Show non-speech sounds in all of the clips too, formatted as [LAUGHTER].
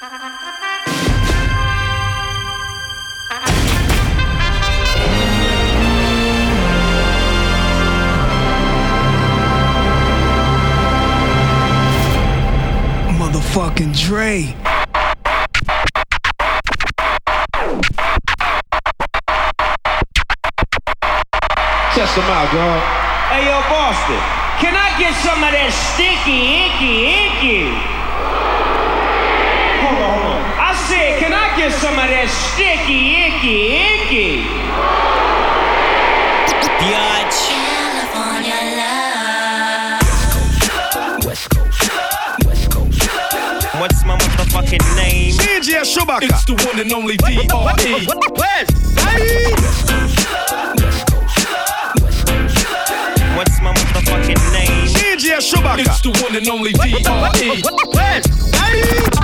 Motherfucking Dre. Test them out, dog. Hey, yo, Boston, can I get some of that sticky, icky, icky? Hold on, hold on. I said, can I get some of that sticky, icky, icky? Biatch. What's my motherfucking name? DJ Chewbacca. It's the one and only D.R.E. What's my motherfucking name? DJ Chewbacca. It's the one and only D.R.E. Anywhere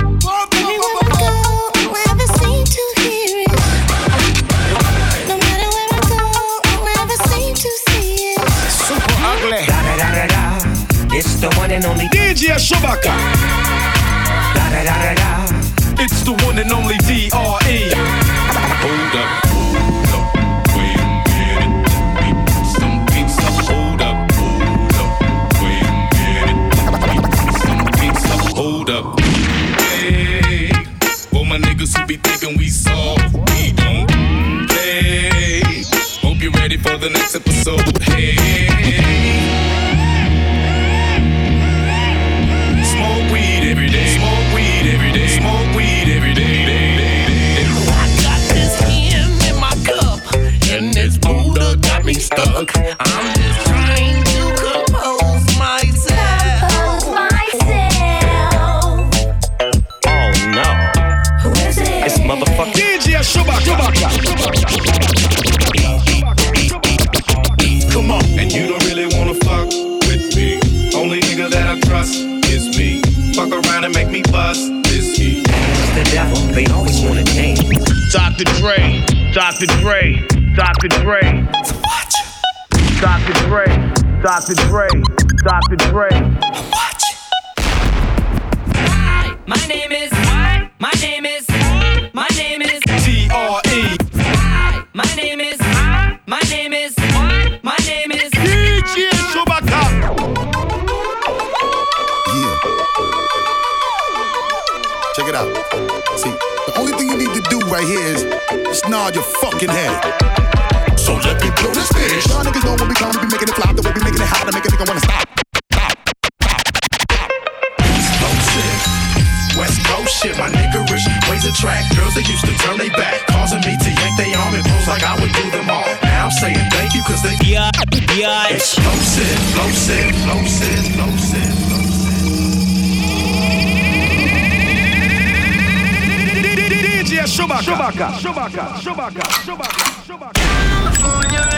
the one and only. DJ Chewbacca. Da da da da da. It's the one and only D.R.E. Hold up, hold up, wait a minute. Me put some beats up. Hold up, hold up, wait a minute. Me put some beats up. Hold up. Hey, for my niggas who be thinking we soft, we don't play. Hope you're ready for the next episode. Hey. Dr. Dre, Dr. Dre. Dr. Dre, Dr. Dre, Dr. Dre. Fucking head. So let me blow this fish. Y'all niggas know when we come, we be making it flop, the way we making it hot, to make a nigga wanna stop. Explosive. West Coast shit, my niggerish ways attract girls that used to turn they back, causing me to yank they arm and pose like I would do them all. Now I'm saying thank you cause they Biatch. Biatch. explosive, explosive, explosive, explosive, DJ Chewbacca. Chewbacca. Chewbacca. Chewbacca. Chewbacca. Chewbacca. Now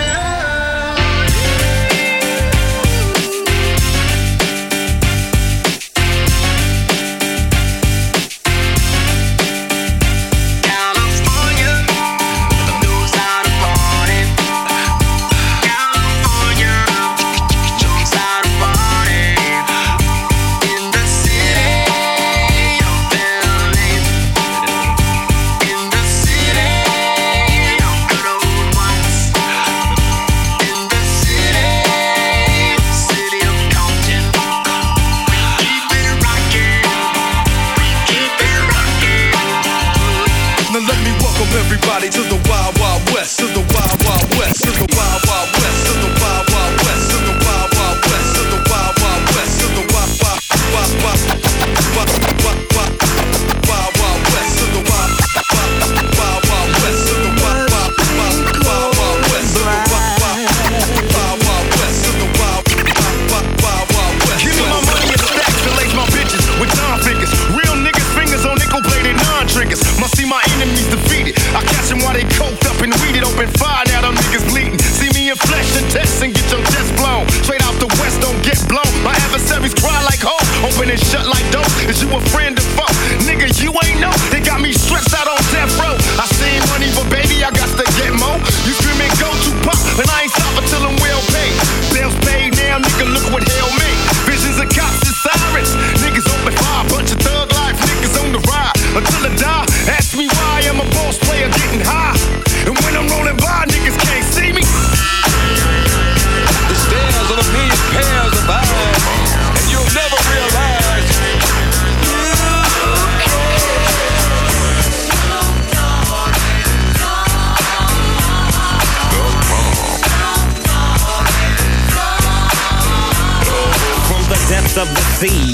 a friend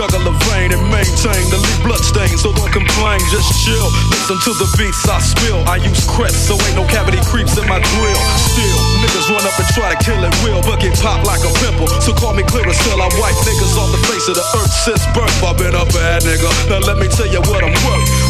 Juggle a vein and maintain the lead blood stain. So don't complain, just chill. Listen to the beats I spill. I use crest, so ain't no cavity creeps in my grill. Still, niggas run up and try to kill it real, but get popped like a pimple. So call me clear till I wipe niggas off the face of the earth since birth. I've been a bad nigga. Now let me tell you what I'm worth.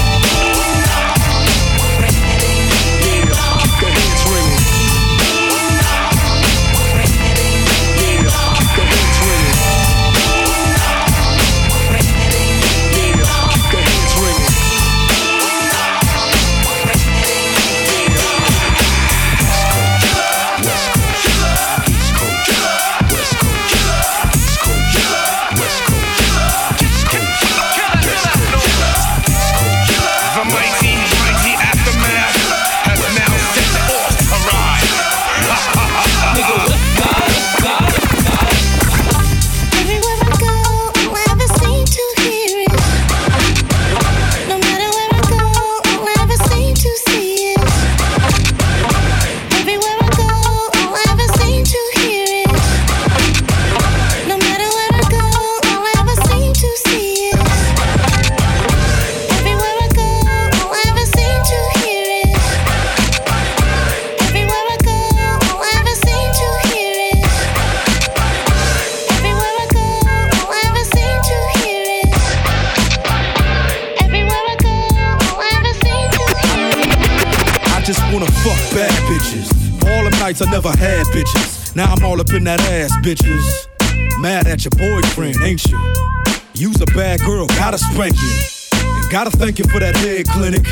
Bitches. Mad at your boyfriend, ain't you? You's a bad girl, gotta spank you. And gotta thank you for that head clinic.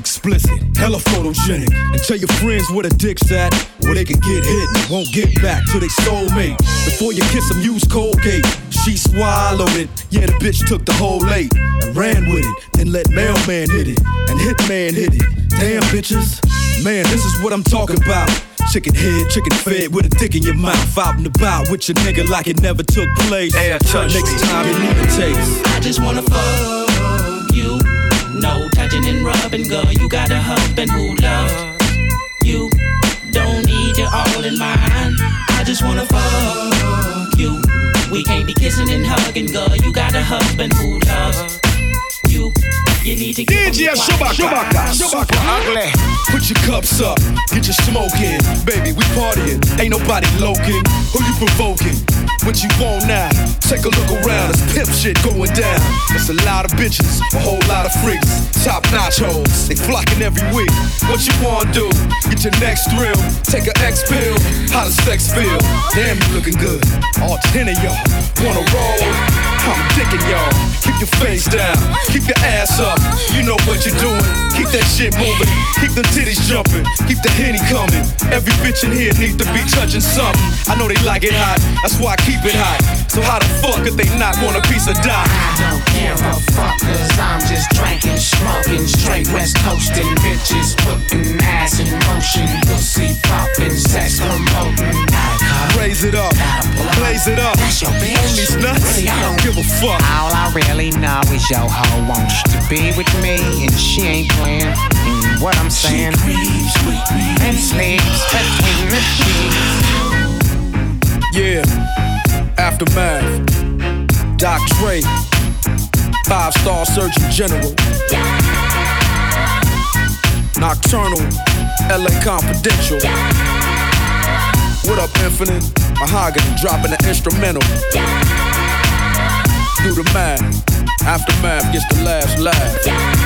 Explicit, hella photogenic. And tell your friends where the dick's at, where they can get hit and won't get back to their soulmate. Before you kiss them, use Colgate. She swallowed it. Yeah, the bitch took the whole eight and ran with it. Then let Mel-Man hit it and Hittman hit it. Damn bitches, man, this is what I'm talking about. Chicken head, chicken fed with a dick in your mouth. Out and about with your nigga like it never took place. Air touch Next time you need a taste. I just wanna fuck you. No touching and rubbing, girl. You got a husband who loves you. Don't need you all in mine. I just wanna fuck you. We can't be kissing and hugging, girl. You got a husband who loves you. You need to give DJ him Shubaka, Shubaka, ugly. Put your cups up, get your smoke in. Baby, we partying. Ain't nobody loking. Who you provoking? What you want now? Take a look around. It's pimp shit going down. It's a lot of bitches, a whole lot of freaks. Top notch hoes, they flocking every week. What you wanna do? Get your next thrill. Take a X pill. How does sex feel? Damn, you looking good. All ten of y'all wanna roll. I'm dicking y'all. Keep your face down, keep your ass up. You know what you're doing. Keep that shit moving, keep them titties jumping, keep the henny coming. Every bitch in here needs to be touching something. I know they like it hot, that's why I keep it hot. So how the fuck could they not want a piece of dot? I don't give a fuck, cause I'm just drinking, smoking, straight west coasting, bitches putting ass in motion, pussy popping, sex promoting. Raise it up, blaze it up. That's your bitch. On these nuts, I don't give a fuck. All I really know is your hoe wants to be with me, and she ain't playing. Mm, what I'm saying? and sleeps between the sheets. Yeah, aftermath. Doc Dre, five star surgeon general. Nocturnal, LA Confidential. What up, Infinite? Mahogany dropping the instrumental. Do the math. Aftermath gets the last laugh.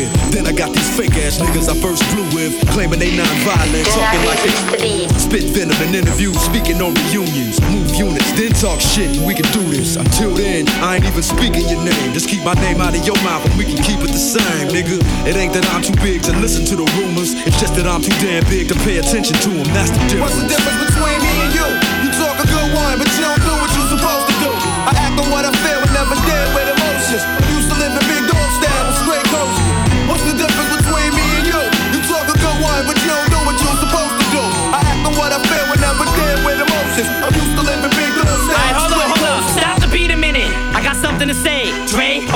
Then I got these fake ass niggas I first flew with, claiming they non-violent, talking like they spit venom in interviews, speaking on reunions, move units, then talk shit. We can do this. Until then, I ain't even speaking your name. Just keep my name out of your mouth, and we can keep it the same, nigga. It ain't that I'm too big to listen to the rumors. It's just that I'm too damn big to pay attention to them. That's the difference. What's the difference between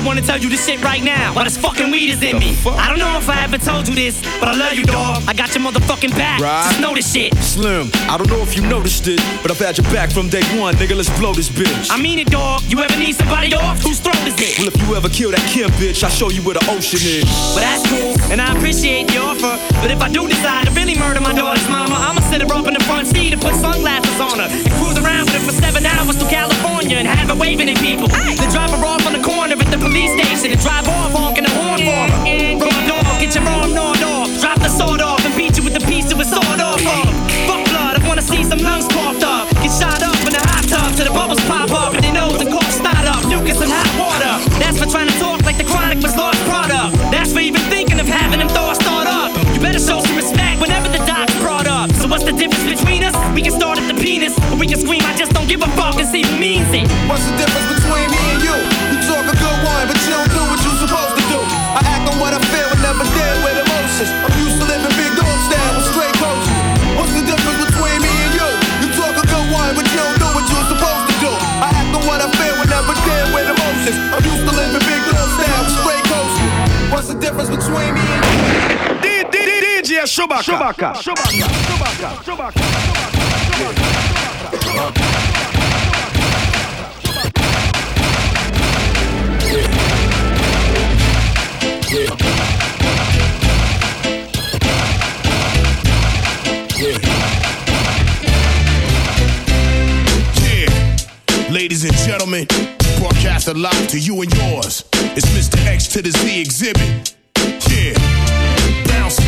wanna tell you this shit right now. While this fucking weed is in me. I don't know if I ever told you this, but I love you, dog. I got your motherfucking back. Right. Just know this shit. Slim, I don't know if you noticed it, but I've had your back from day one, nigga. Let's blow this bitch. I mean it, dog. You ever need somebody off? Whose throat is it? Well, if you ever kill that Kim bitch, I'll show you where the ocean is. Well, that's cool, and I appreciate the offer. But if I do decide to really murder my daughter's mama, I'ma sit her up in the front seat and put sunglasses on her and cruise around with her for seven hours to California and have her waving at people. Then drive her off the the police station and drive off honking the horn for her. Raw dog, get your arm gnawed off. Drop the sword off and beat you with the piece of a sword off of. Fuck blood, I wanna see some lungs coughed up. Get shot up in a hot tub till the bubbles pop up and their nose and cough start up. Mucus and hot water. That's for trying to talk like the chronic was lost product. That's for even thinking of having them thoughts start up. You better show some respect whenever the doc's brought up. So what's the difference between us? We can start at the penis, or we can scream, I just don't give a fuck and see who means it. What's the with emotions. I'm used to living big dog style with straight coaches. What's the difference between me and you? You talk a good one, but you don't do what you're supposed to do. I act on what I feel and never deal with emotions. I'm used to living big dog style with straight coaches. What's the difference between me and you? DJ Shubaka. Shubaka. Shubaka. Shubaka. Shubaka. Yeah, gentlemen, broadcast live to you and yours. It's Mr. X to the Z Xzibit. Yeah, bounce.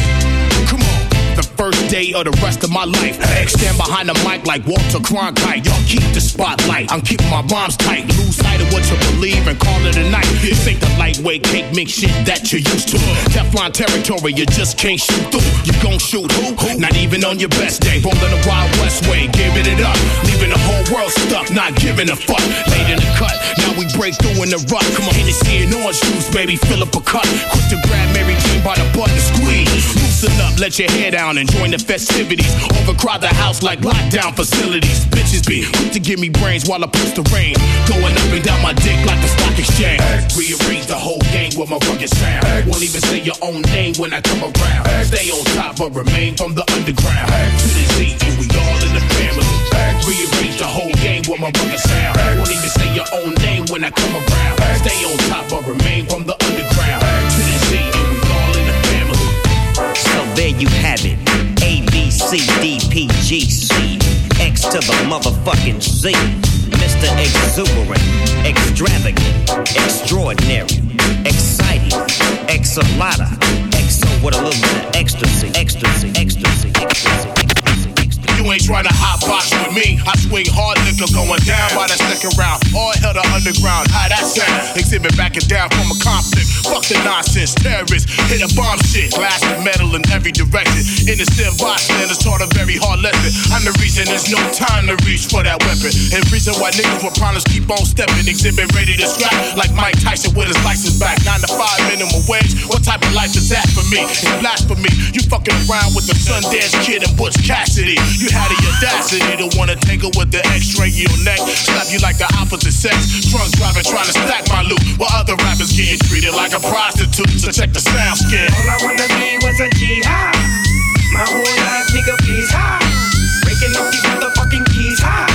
Come on. The first day or the rest of my life. Stand behind the mic like Walter Cronkite. Y'all keep the spotlight. I'm keeping my rhymes tight. Lose sight of what you believe and call it a night. This ain't the lightweight cake mix shit that you're used to. Teflon territory, you just can't shoot through. You gon' shoot who? Not even on your best day. Rolling the Wild West way, giving it up. Leaving the whole world stuck, not giving a fuck. Late in the cut, now we break through in the rut. Come on, Hennessy and orange juice, baby, fill up a cup. Quick to grab Mary Jane by the butt and squeeze. Loosen up, let your hair down and join the festivities. Overcrowd the house like lockdown facilities. Bitches be quick to give me brains while I push the rain. Going up and down my dick like the stock exchange. Rearrange the whole game with my rugged sound. Won't even say your own name when I come around. Stay on top but remain from the underground. To the Z and we all in the family. Rearrange the whole game with my rugged sound. Won't even say your own name when I come around. Stay on top but remain C, D, P, G, C. X to the motherfucking Z. Mr. Exuberant, extravagant, extraordinary, exciting, exalata, exo with a little bit of ecstasy, ecstasy, ecstasy, ecstasy. You ain't trying to hot box with me. I swing hard liquor going down by the second round. All hell to underground. How that sound? Xzibit backing down from a conflict. Fuck the nonsense. Terrorists hit a bomb shit. Glass and metal in every direction. Innocent bystanders taught a very hard lesson. I'm the reason there's no time to reach for that weapon. And reason why niggas with problems keep on stepping. Xzibit ready to scrap like Mike Tyson with his license back. Nine to five minimum wage. What type of life is that for me? It's blasphemy. You fucking around with the Sundance Kid and Butch Cassidy. You had the audacity to wanna tangle with the X-ray your neck. Slap you like the opposite sex. Drunk driving trying to stack my loot. While other rappers getting treated like a prostitute. So check the sound skin. All I wanna be was a G high. My whole life, nigga, please high. Breaking up these motherfucking keys high.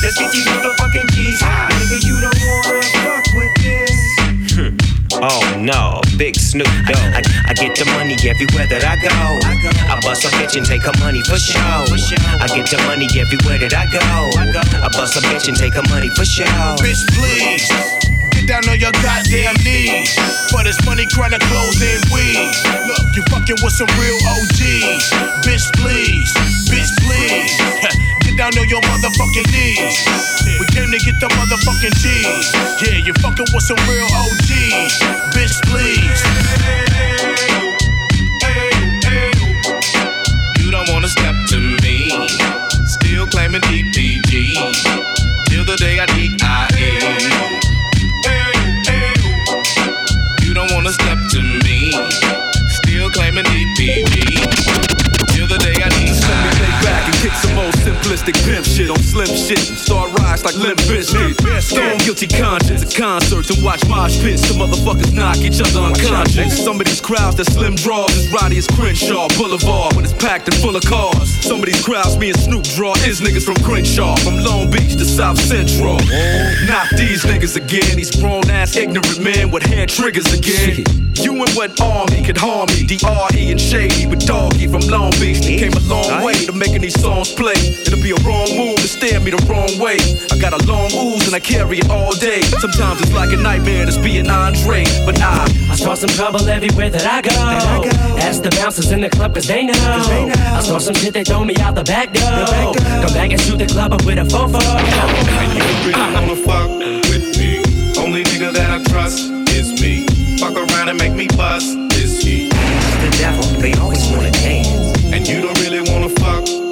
Let's get these motherfucking keys high. Nigga, you don't wanna fuck with this. [LAUGHS] Oh no, big Snoop Dogg. I, I get the money everywhere that I go. I bust a bitch and take her money for show. I get the money everywhere that I go. I bust a bitch and take her money for show. Bitch, please. Get down on your goddamn knees. For this money, grind clothes and weed. Look, you fucking with some real OGs. Bitch, please. Bitch, please. [LAUGHS] Get down on your motherfucking knees. We came to get the motherfucking G's. Yeah, you fucking with some real OGs. Bitch, please. Step to me. Still claiming DPG. Till the day I DIA. You don't wanna step to me. Still claiming DPG. Till the day I Let me lay back and kick some old simplistic pimp shit on slim shit and start rise like Limp Bizkit. Stone guilty conscience at concerts and watch mosh pits. The motherfuckers knock each other unconscious. Some of these crowds that slim draws is rowdy as Crenshaw Boulevard when it's packed and full of cars. Some of these crowds me and Snoop draw is niggas from Crenshaw, from Long Beach to South Central. Not these niggas again, these grown ass ignorant men with hair triggers again. You and what army could harm me? D.R.E. and Shady with Doggy from Long Beach. They came a long way to making these songs play. It'll be a wrong move to stare me the wrong way. I got a long ooze and I carry it all day. Sometimes it's like a nightmare to be an Andre, but I. I start some trouble everywhere that I go. Ask the bouncers in the club cause they know. I start some shit they throw me out the back door. Come back and shoot the club up with a fofo. And you really wanna fuck with me. Only nigga that I trust is me. Fuck around and make me bust is he. The devil, they always wanna dance. And you don't really wanna fuck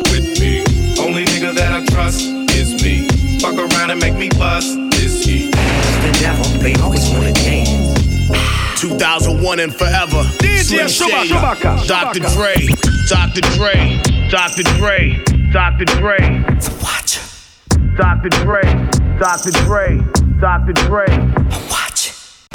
trust is me. Fuck around and make me bust is he. The devil, they always wanna dance. 2001 and forever. DJ Slim Shady, Chewbacca. Dr. Dre, Dr. Dre, Dr. Dre, Dr. Dre. Watch. Dr. Dre, Dr. Dre, Dr. Dre.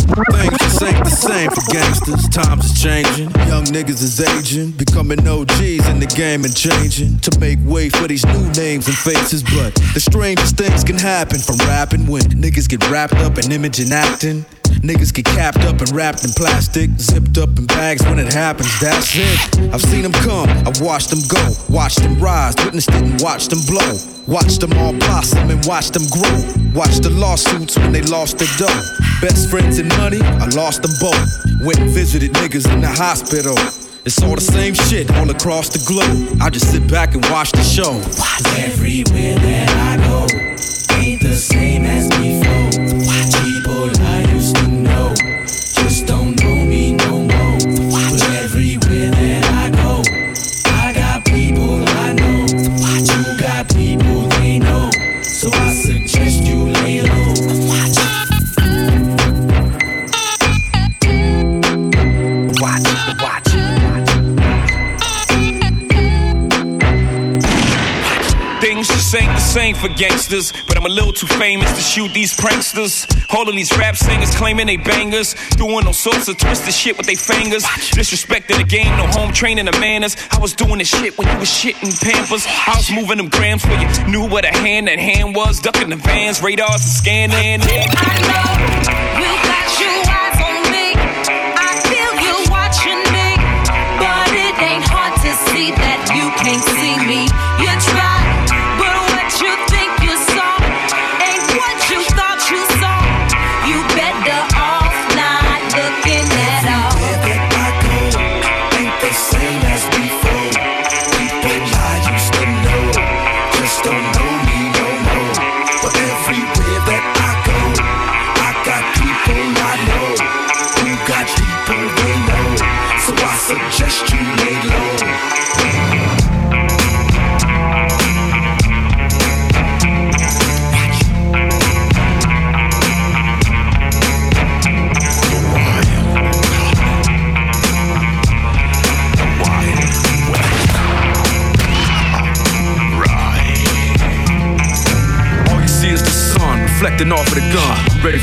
Things ain't the same for gangsters. Times is changing. Young niggas is aging, becoming OGs in the game and changing to make way for these new names and faces. But the strangest things can happen from rapping when niggas get wrapped up in image and acting. Niggas get capped up and wrapped in plastic, zipped up in bags when it happens. That's it. I've seen them come, I've watched them go, watched them rise, witnessed it and watched them blow. Watched them all blossom and watched them grow. Watched the lawsuits when they lost their dough. Best friends and money, I lost them both. Went and visited niggas in the hospital. It's all the same shit all across the globe. I just sit back and watch the show. Everywhere that I go for gangsters, but I'm a little too famous to shoot these pranksters. All of these rap singers claiming they bangers, doing all sorts of twisted shit with their fingers. Disrespecting the game, no home training the manners. I was doing this shit when you was shitting Pampers. I was moving them grams where you knew what a hand that hand was, ducking the vans, radars, and scanning. You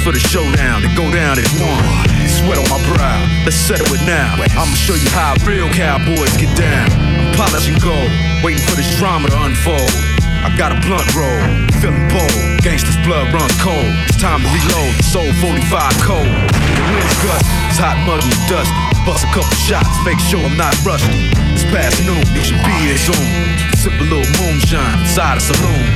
for the showdown to go down as one. Sweat on my brow, let's settle it now. I'ma show you how real cowboys get down. I'm polishing gold, waiting for this drama to unfold. I got a blunt roll, feeling bold. Gangsta's blood runs cold. It's time to reload. Soul 45 cold. The wind's gust, it's hot, muggy, and dusty. Bust a couple shots, make sure I'm not rusty. It's past noon, it should be Zoom. Sip a little moonshine inside a saloon.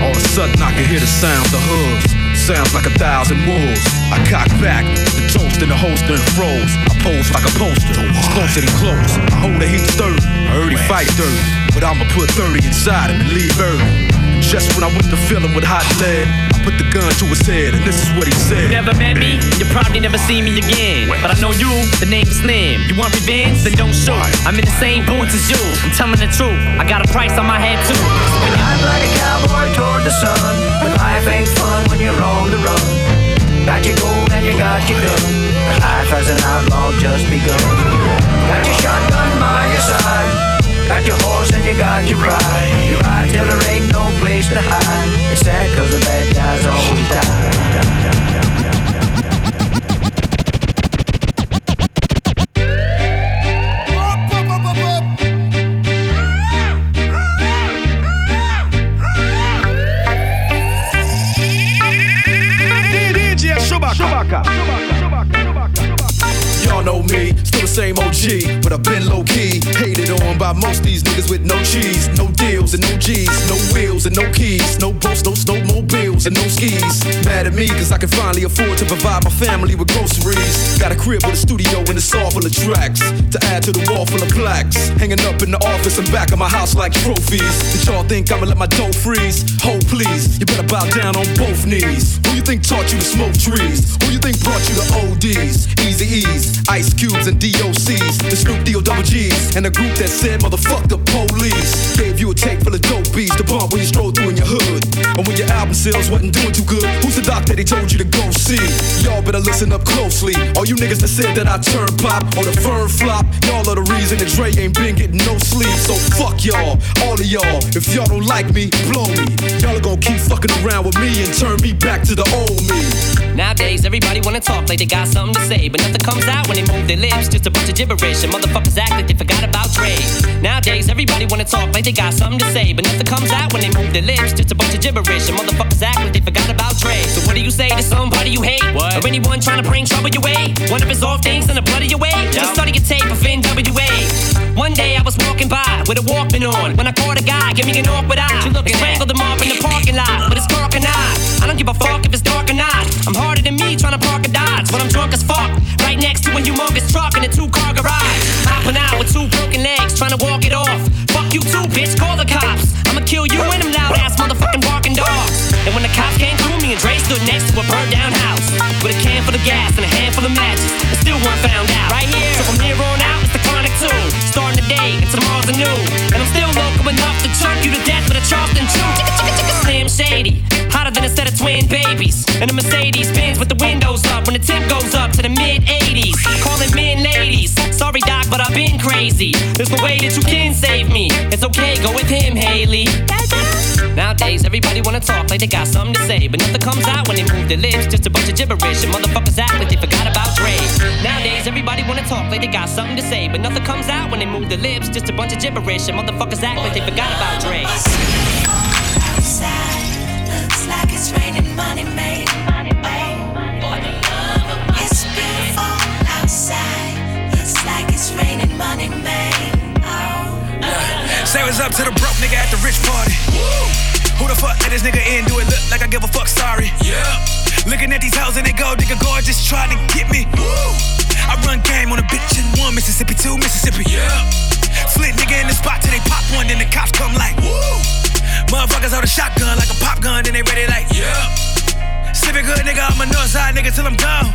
All of a sudden I can hear the sound of hooves. Sounds like a thousand wolves. I cock back, the toast in the holster and froze. I pose like a poster, closer than close. I hold the heat stirred, I heard he fight dirty. But I'ma put 30 inside and leave early. Just when I went to fill him with hot lead, I put the gun to his head, and this is what he said. You never met me, you probably never see me again. But I know you, the name is Slim. You want revenge? Then don't shoot. I'm in the same boots as you. I'm telling the truth. I got a price on my head too. When I'm like a cowboy toward the sun. But life ain't fun when you're on the run. Got your gold and you got your gun. Life as an outlaw just begun. Got your shotgun by your side. Got your horse and you got your pride. You ride till there ain't no place to hide. It's sad cause the bad guys always die. By most these niggas with no cheese, no deals and no G's, no wheels and no keys, no boats, no snowmobiles and no skis. Mad at me cause I can finally afford to provide my family with groceries. Got a crib with a studio and it's all full of tracks to add to the wall full of plaques. Hanging up in the office and back of my house like trophies. Did y'all think I'ma let my dough freeze? Hold please, you better bow down on both knees. Who you think taught you to smoke trees? Who you think brought you to ODs? Eazy-E's, Ice Cubes and DOCs, the Snoop D O double G's, and the group that said motherfuck the police. Gave you a tape full of dope beats to bump when you stroll through in your hood. And when your album sales wasn't doing too good, who's the doc that they told you to go see? Y'all better listen up closely. All you niggas that said that I turn pop or the firm flop, y'all are the reason that Dre ain't been getting no sleep. So fuck y'all, all of y'all. If y'all don't like me, blow me. Y'all are gonna keep fucking around with me and turn me back to the old me. Nowadays, everybody wanna talk like they got something to say, but nothing comes out when they move their lips. Just a bunch of gibberish, and motherfuckers act like they forgot about Dre. Nowadays, everybody wanna talk like they got something to say, but nothing comes out when they move their lips. Just a bunch of gibberish, and motherfuckers act like they forgot about Dre. So what do you say to somebody you hate, what? or anyone trying to bring trouble your way? One of his off things in the blood of your way. Just study your tape of NWA. One day I was walking by with a Walkman on when I caught a guy give me an awkward eye. I strangled him off in the parking lot but it's cork and eye. I don't give a fuck if it's dark or not. I'm harder than me trying to park a Dodge when I'm drunk as fuck. Right next to a humongous truck in a two car garage. Hopping out with two broken legs trying to walk it off. Fuck you too, bitch. Call the cops. I'ma kill you and them loud ass motherfucking barking dogs. And when the cops came through, me and Dre stood next to a burned down house with a can full of gas and a handful of matches. And still weren't found out. Right here. So from here on out, it's the chronic two. Starting the day and tomorrow's a new. And I'm still local enough to choke you to death with a Charleston chew. Slim Shady, hotter than a set of twin babies. And a Mercedes Benz with the windows up when the temp goes up to the but I've been crazy. There's no way that you can save me. It's okay, go with him, Hailie. Nowadays, everybody wanna talk like they got something to say, but nothing comes out when they move their lips. Just a bunch of gibberish, and motherfuckers act like they forgot about Dre. Nowadays, everybody wanna talk like they got something to say, but nothing comes out when they move their lips. Just a bunch of gibberish, and motherfuckers act like they forgot about Dre. Outside, looks like it's raining money made. It's money made. Oh. Say what's up to the broke nigga at the rich party. Who the fuck let this nigga in? Do it look like I give a fuck? Sorry. Yeah. Looking at these hoes and they go, nigga gorgeous, trying to get me. I run game on a bitch in one Mississippi, two Mississippi. Yeah. Flit nigga in the spot till they pop one, then the cops come like. Motherfuckers hold a shotgun like a pop gun, then they ready like. Yeah. Sipping good nigga, I'm a north side nigga till I'm down.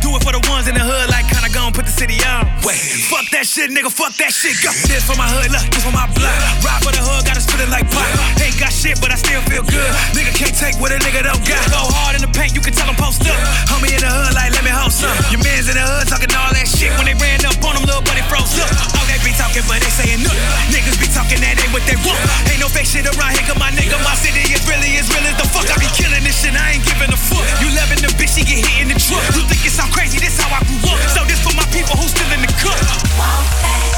Do it for the ones in the hood, like kinda gon' put the city on. Wait, fuck that shit, nigga, fuck that shit. Go. This for my hood, look, this for my blood. Ride for the hood, gotta spit it like pop. Ain't got shit, but I still feel good. Nigga can't take what a nigga don't got. Go hard in the paint, you can tell them post up. Homie in the hood, like, let me hold some. Your mans in the hood talking all that shit. When they ran up on them, little buddy froze up. Oh, they be talking, but they saying nothing. Niggas be talking that ain't what they want. Ain't no fake shit around here, cause my nigga, my city is really as real as the fuck. I be killing this shit, I ain't giving a fuck. You loving the bitch, she get hit in the truck. You think it sound crazy, this how I grew up. So this for my people who still in the cook.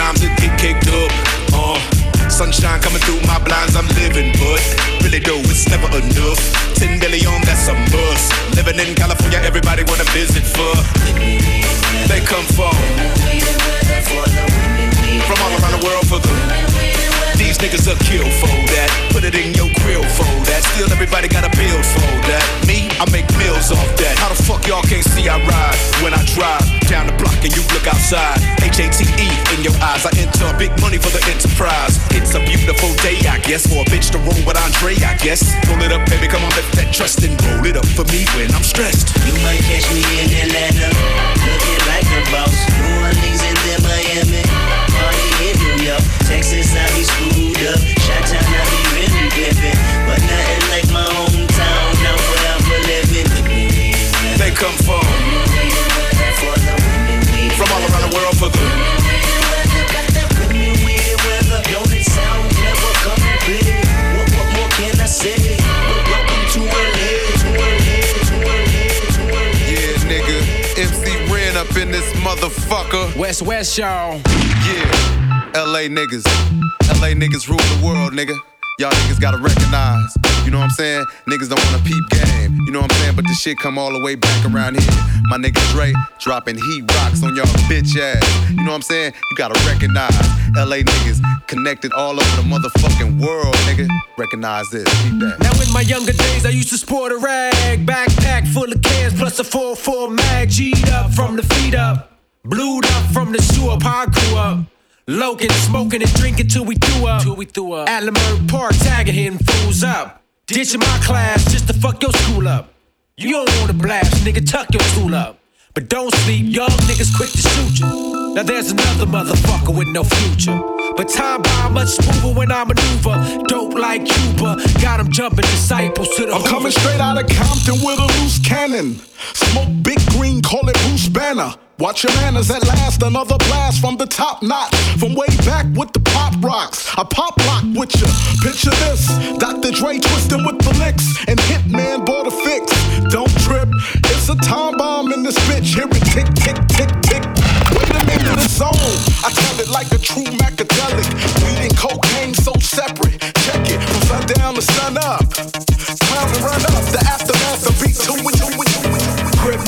Mind, go time to get kicked up. Uh, sunshine coming through my blinds, I'm living, but really though it's never enough. Ten billion, that's a must. Living in California, everybody wanna visit for. They come for from all around the world for the. Niggas are kill for that. Put it in your grill for that. Still everybody got a bill for that. Me, I make meals off that. How the fuck y'all can't see I ride when I drive down the block and you look outside? H A T E in your eyes. I enter big money for the enterprise. It's a beautiful day, I guess, for a bitch to roll with Andre, I guess. Roll it up, baby, come on, lift that trust and roll it up for me when I'm stressed. You might catch me in Atlanta, looking like a boss. New Orleans and then Miami, party in Texas I be screwed up, Chi-Town I be really pimpin', but nothing like my hometown. Now where I'm living, They come for from all around the world for the. Don't sound never complete? What, what more can I say? Welcome to LA, to LA, to LA, to LA. Yeah, nigga. MC Ren up in this motherfucker. West West, y'all. Yeah. LA niggas. LA niggas rule the world, nigga. Y'all niggas gotta recognize. You know what I'm saying? Niggas don't wanna peep game. You know what I'm saying? But the shit come all the way back around here. My nigga Dre dropping heat rocks on y'all bitch ass. You know what I'm saying? You gotta recognize. LA niggas connected all over the motherfucking world, nigga. Recognize this. Peep that. Now in my younger days, I used to sport a rag, backpack full of cans plus a 4-4 mag, G'd up from the feet up, blued up from the sewer, I grew up. Logan smoking and drinking till we threw up. Till we threw up. At Leimert Park, tagging hitting fools up. Ditching my class just to fuck your school up. You don't wanna blast, nigga, tuck your tool up. But don't sleep, young niggas quick to shoot you. Now there's another motherfucker with no future. But time by much smoother when I maneuver. Dope like Cuba, got got 'em jumping disciples to the I'm coming straight out of Compton with a loose cannon. Smoke big green, call it Bruce Banner. Watch your manners at last, another blast from the top notch. From way back with the pop rocks. I pop lock with ya. Picture this Dr. Dre twisting with the licks. And Hittman bought a fix. Don't trip, it's a time bomb in this bitch. Hear it tick, tick, tick, tick. A minute, it's on. I tell it like a true Macadelic. Weed and cocaine so separate. Check it from sundown to sun up. Time to run up. The aftermath of beat two and two and two and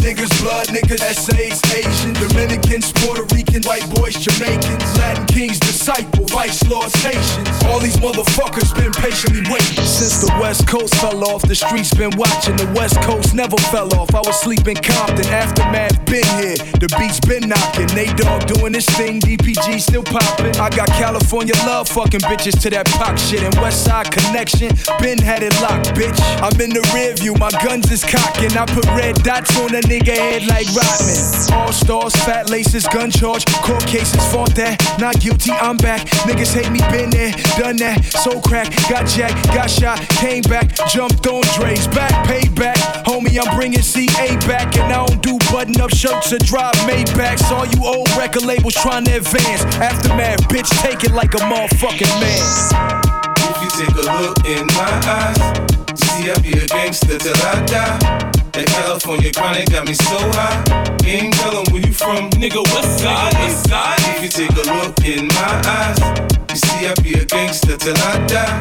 niggas, blood niggas, essays, Asian, Dominicans, Puerto Ricans, white boys, Jamaicans, Latin kings, disciple, vice lords, Haitians. All these motherfuckers been patiently waiting. Since the West Coast fell off, the streets been watching. The West Coast never fell off. I was sleeping Compton, aftermath been here. The beats been knocking. Nate Dogg doing this thing, DPG still popping. I got California love fucking bitches to that pop shit. And West Side connection, been had it locked, bitch. I'm in the rear view, my guns is cocking. I put red dots on a nigga head like Rodman. All stars, fat laces, gun charge, court cases, fought that. Not guilty, I'm back. Niggas hate me, been there, done that. So crack, got jacked, got shot, came back, jumped on Dre's back, payback. Homie, I'm bringing CA back, and I don't do button up shirts or drive Maybachs. All you old record labels trying to advance. Aftermath, bitch, take it like a motherfucking man. If you take a look in my eyes, see I be a gangster till I die. That California chronic got me so high. You ain't tellin' where you from, nigga. West side, west side. If you take a look in my eyes, you see I be a gangster till I die.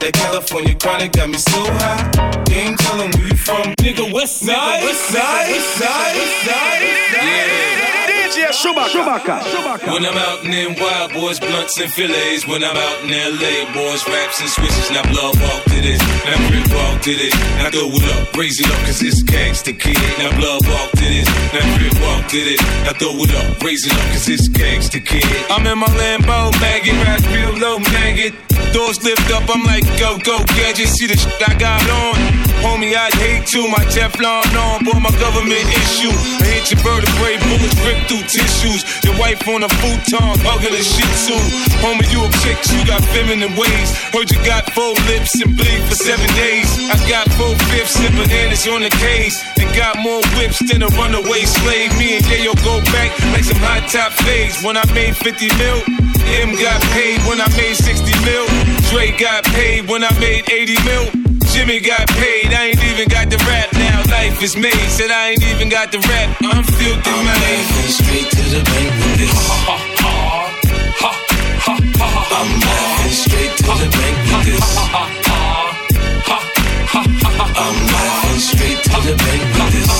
That California chronic got me so high. You ain't tellin' where you from, nigga. West side, west side, west side, west side. Yeah. DJ Chewbacca. When I'm out in them wild boys, blunts and fillets. When I'm out in LA, boys, raps and switches. Now blood walk to this, now grip walk to this. Now throw it up, raise it up, cause it's gangsta kid. Now blood walk to this, now grip walk to this. Now throw it up, raise it up, cause it's gangsta kid. I'm in my Lambo, maggot, rap real low, maggot. Doors lift up, I'm like, go, go, gadget. See the shit I got on. Homie, I'd hate to. My Teflon on, boy, my government issue. I hit your vertebrae, bullets rip through tissues. Your wife on a futon, hugging a shih tzu. Homie, you a chick, you got feminine ways. Heard you got four lips and bleed for seven days. I got four fifths and bananas on the case. And got more whips than a runaway slave. Me and Yayo go back like some hot top fades. When I made 50 mil, M got paid when I made 60 mil. Dre got paid when I made 80 mil. Jimmy got paid, I ain't even got the rap now. Life is made, said I ain't even got the rap. I'm filthy, I'm man. laughing straight to the bank with this. I'm laughing straight to the bank with this. I'm laughing straight to the bank with this.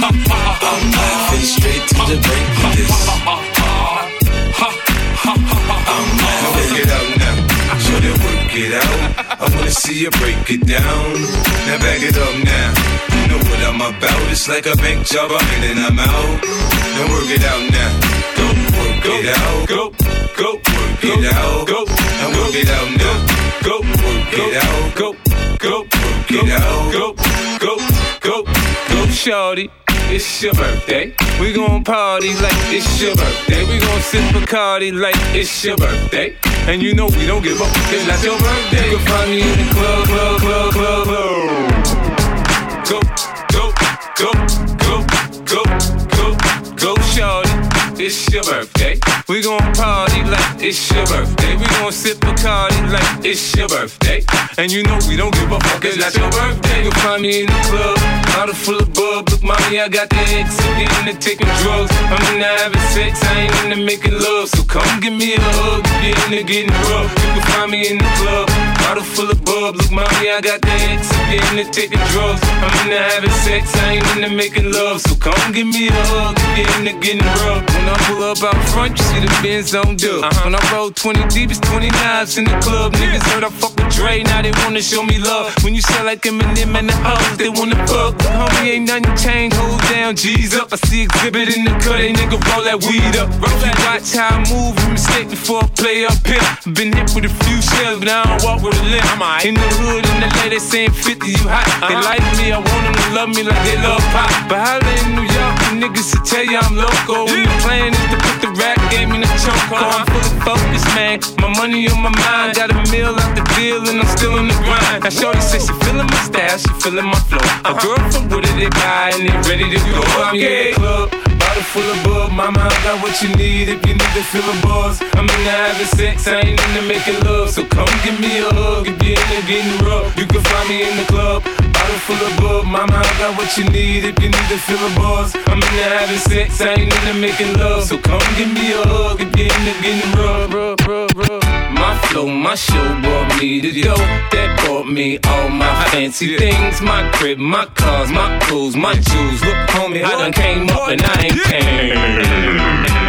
I'm laughing straight to the bank with this. It out. I wanna see you break it down. Now back it up now. You know what I'm about. It's like a bank job. I'm in and I'm out. Now work it out now. Go work it out. Go go work it out. Go now work it out now. Go work it out. Go go work it out. Go go go go shorty. It's your birthday. We gon' party like it's your birthday. We gon' sip Bacardi like it's your birthday. And you know we don't give up, cause that's your birthday. You can find me in the club, club, club, club, club. Go, go, go, go, go, go, go, It's your birthday. We gon' party like it's your birthday. We gon' sip Bacardi like it's your birthday. And you know we don't give a fuck, that's your birthday. You can find me in the club, bottle full of bub. Look, mommy, I got the X. I'm into taking drugs. I'm into having sex. I ain't into making love. So come give me a hug. You're into getting rough, you can find me in the club. Bottle full of bub. Look, mommy, I got the X. I'm into taking drugs. I'm into having sex. I ain't into making love. So come give me a hug. You're into getting rough. When I pull up out front, you see the Benz on dub. When I roll 20 deep, it's 29s in the club. Niggas heard I fuck with Dre, now they wanna show me love. When you sell like Eminem and the hoes, they wanna fuck. Homie, ain't nothing changed, hold down, G's up. I see Xzibit in the cut, they nigga roll that weed up. Roll that watch how I move, and mistake before I play up here. Been hit with a few shells, but I don't walk with a limp. In the hood, in the lady saying 50, you hot. They uh-huh. like me, I want them to love me like they love pop. But holla in New York, the niggas to tell you I'm loco. When the plan is to put the rap game in the choke. I'm uh-huh. full of focus, man. My money on my mind, got a meal out the deal, and I'm still in the grind. Now, Shorty says she feeling my style, she feeling my flow. A girl from Wooded, they buy, and they ready to go. I'm in the club. Bottle full of bub, mama, I got what you need if you need to feel a buzz. I'm into having sex, I ain't into making love. So come give me a hug if you're into getting rough. You can find me in the club. Bottle full of bub, mama, I got what you need if you need to feel a buzz. I'm into having sex, I ain't into making love. So come give me a hug if you're into getting rough. rough, rough, rough flow, my show brought me to go. That brought me all my fancy things, my crib, my cars, my clothes, my jewels. Look, homie, I done came up and I ain't came.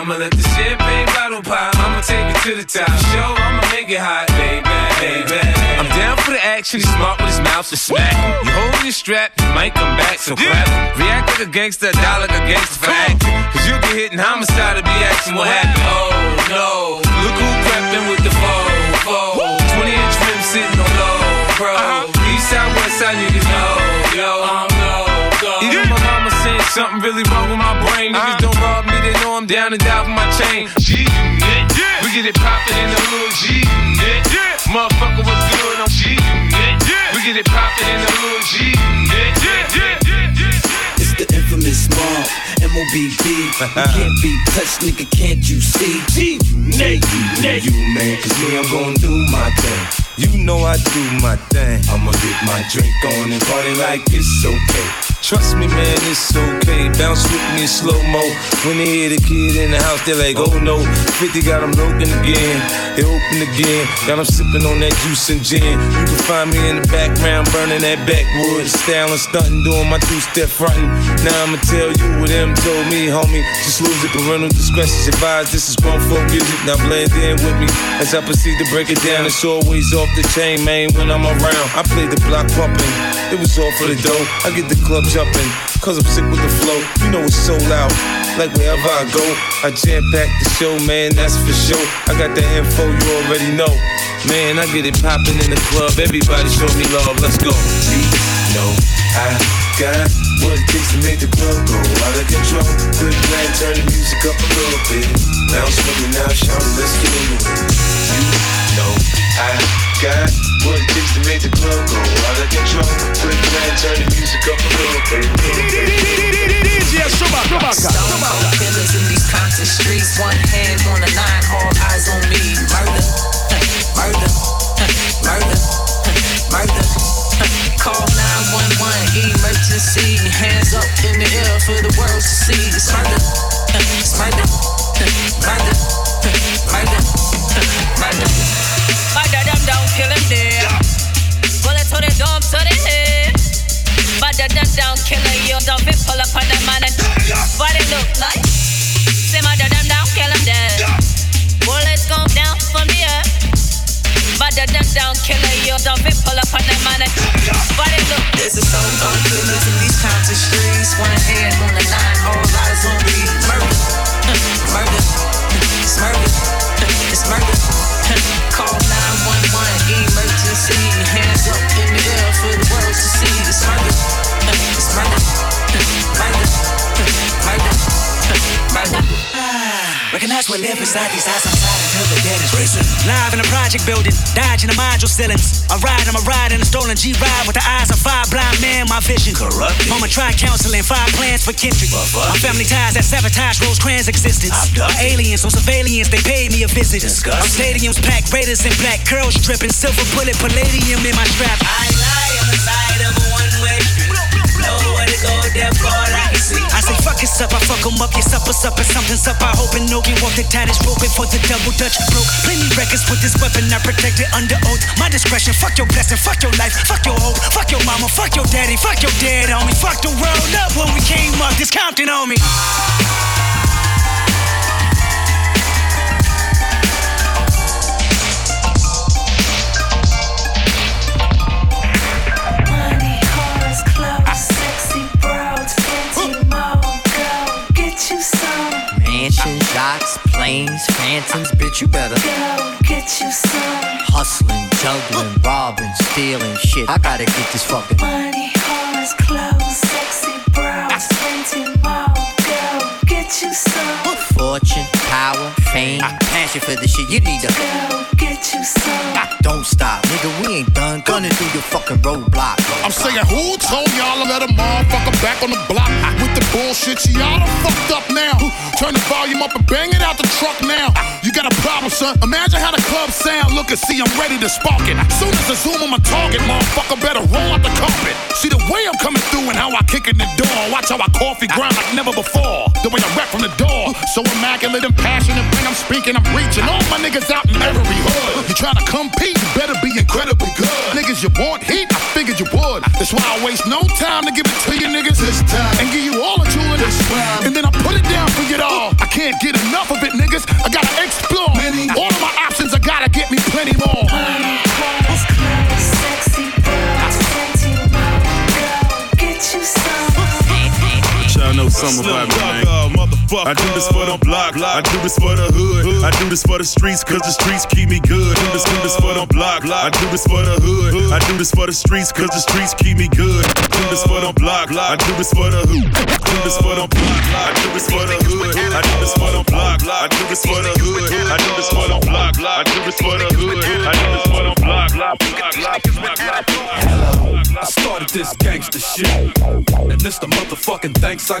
I'ma let the champagne bottle pop. I'ma take it to the top. Show, I'ma make it hot actually smart with his mouth to smack. You hold your strap, you might come back, so clap. React like a gangster, die like a gangster for. Cause you'll get hit in homicide to be asking what happened. Oh no, look who crept in with the foe, foe. 20 inch rim sitting on low, bro. Uh-huh. East side, west side niggas know, yo, I'm no go. Even my mama saying something really wrong with my brain. Niggas uh-huh. don't rob me, they know I'm down and die for my chain. G unit, we get it poppin' in the hood. G unit, motherfucker was good on G unit. We get it poppin' in the hood. G unit. It's the infamous mob, M-O-B-B. [LAUGHS] Can't be touched, nigga, can't you see? G, Nate, Nate, you man, cause me, I'm gon' do my thing. You know I do my thing. I'ma get my drink on and party like it's okay. Trust me, man, it's okay. Bounce with me slow mo. When they hear the kid in the house, they're like, oh no. 50 got them broken again. They open again. Got them sipping on that juice and gin. You can find me in the background, burning that backwood. Styling, stunting, doing my two step frontin'. Now I'ma tell you what them told me, homie. Just lose it, parental discretion's advised. This is grown folk music. Now blend in with me as I proceed to break it down. It's always off the chain, man, when I'm around. I play the block pumping. It was all for the dough. I get the club jumping, cause I'm sick with the flow. You know it's so loud. Like wherever I go, I jam pack the show, man, that's for sure. I got the info you already know. Man, I get it popping in the club. Everybody show me love, let's go. You know I got what it takes to make the club go out of control. Quick plan, turn the music up a little bit. Bounce with me now, shout it, let's get into it. You know I got what it takes to make the club go out of control. Quick plan, turn the music up a little bit. Killers in these Compton streets. One hand on the nine, all eyes on me. Murder, murder, murder, murder. Call 911, emergency. Hands up in the air for the world to see. It's murder, it's murder, murder, murder, murder. Murder them down, kill them dead. Bullet to the dome, to the head. Down, you. Don't pull up on man and look like. Say down, dead. Bullets down from the down, you. Don't pull up on man and. There's a killers in these streets. One hand on the line, all eyes on me. Murder, murder, murder, Hands up in the air for the world to see. It's murder, murder. Recognize what live inside these eyes outside until the dead is racing. Live in a project building, dodging the module ceilings. I ride, I'm a ride in a stolen G ride with the eyes of five blind men. My vision corrupted. Mama tried counseling, five plans for Kendrick. My family ties that sabotage Rosecrans' existence. Aliens on surveillance, they paid me a visit. Our stadiums packed, Raiders in black, curls dripping, silver bullet, palladium in my strap. I lie on the side of a one-way street. Go, therefore I say fuck it up, I fuck fuck 'em up, up, what's up, and something's up. I hope and no can walk the tightest rope before the double dutch broke. Plenty records with this weapon, I protect it under oath. My discretion, fuck your blessing, fuck your life, fuck your hope, fuck your mama, fuck your daddy, fuck your dad, homie. Fuck the world up when we came up, this Compton on me. Planes, phantoms, bitch, you better. Go get you some. Hustling, juggling, robbing, stealing shit. I gotta get this fucking. Money, cars, clothes, sexy broads, fancy mode. Go get you some. Fortune, power, fame, passion for the shit. You need to. Go get you some. Don't stop, nigga. We ain't done. Gunning through your fucking roadblock. I'm saying, who told y'all to let a motherfucker back on the block with the bullshit? Y'all done fucked up now. Turn the volume up and bang it out the truck now. You got a problem, son? Imagine how the club sound. Look and see, I'm ready to spark it. Soon as I zoom on my target, motherfucker better roll out the carpet. See the way I'm coming through and how I kick in the door. Watch how I coffee grind like never before. The way I rap from the door, so immaculate and passionate. When I'm speaking, I'm reaching all my niggas out in every hood. You try to compete, you better be incredibly good. Niggas, you want heat? I figured you would. That's why I waste no time to give it to you niggas. This time. And give you all the jewelry. This time. And then I put it down for you all. I can't get enough of it, niggas. I gotta explore. Many. All of my options, I gotta get me plenty more. Money, class, clothes, sexy, girl, sexy, girl. Get you Slim about me, man. Thugger. I do this for the block. I do this for the hood. I do this for the streets, cause the streets keep me good. Do this, do this for the block. I do this for the hood. I do this for the streets, cause the streets keep me good. Do this for the block. I do this for the hood. Do this for the block. I do this for the hood. I do this for the block. I do this for the hood. I do this for the block. I do this for the hood. I do this for the block. Hello, I started this gangster shit, and this the motherfucking thanks I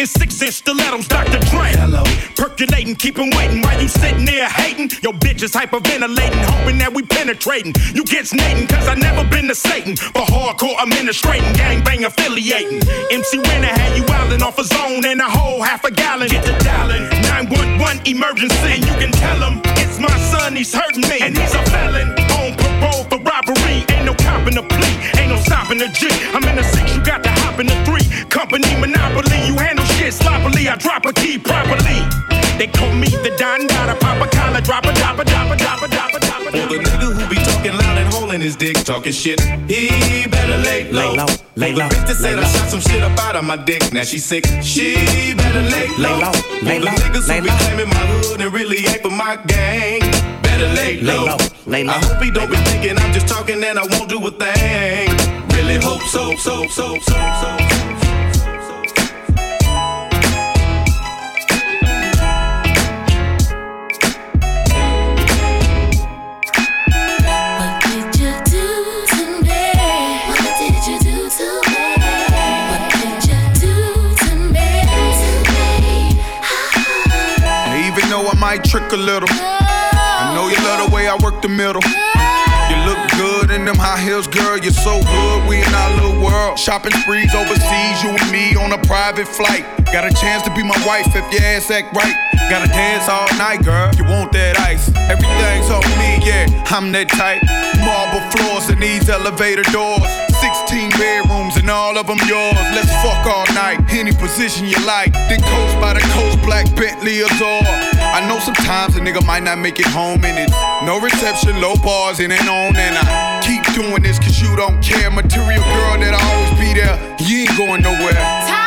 In six inch stilettos, Dr. Dre. Hello. Percolating, keep 'em waiting while you sitting there hating. Your bitch is hyperventilating, hoping that we penetrating. You get snating, cause I never been to Satan. But hardcore administrating, gangbang affiliating. MC Renner had you wildin' off a zone and a whole half a gallon. Get to dialing, 911 emergency. And you can tell him, it's my son, he's hurting me. And he's a felon, on robbery. Ain't no copping a plea, ain't no stopping the G. I'm in the six, you got to hop in the three. Company monopoly, you handle shit sloppily. I drop a key properly. They call me the Don Dada, pop a collar, drop a, drop a, drop a, drop a, drop a, drop a. For the nigga who be talking loud and holding his dick, talking shit, he better lay low. Lay low, lay low, For the bitch that said lay I low. shot some shit up out of my dick, now she sick. She better lay low. Lay low, lay For the low, niggas lay who be low. claiming my hood and really ain't for my gang, better lay Lay low. low, lay low, I hope he don't be thinking I'm just talking and I won't do a thing. Really hope so, so, so, so, so. What did you do to me? What did you do to me? What did you do to me? Even though I might trick a little, I know you love the way I work the middle. You look good in them high heels, girl. You're so good, we in our little world. Shopping sprees overseas, you and me on a private flight. Got a chance to be my wife if your ass act right. Gotta dance all night, girl. You want that ice? Everything's on me, yeah. I'm that type. Marble floors and these elevator doors. 16 bedrooms and all of them yours. Let's fuck all night. Any position you like. Then coast by the coast, black Bentley Azor. I know sometimes a nigga might not make it home and it's no reception, low bars, and ain't on. And I keep doing this cause you don't care. Material girl that I always be there. You ain't going nowhere.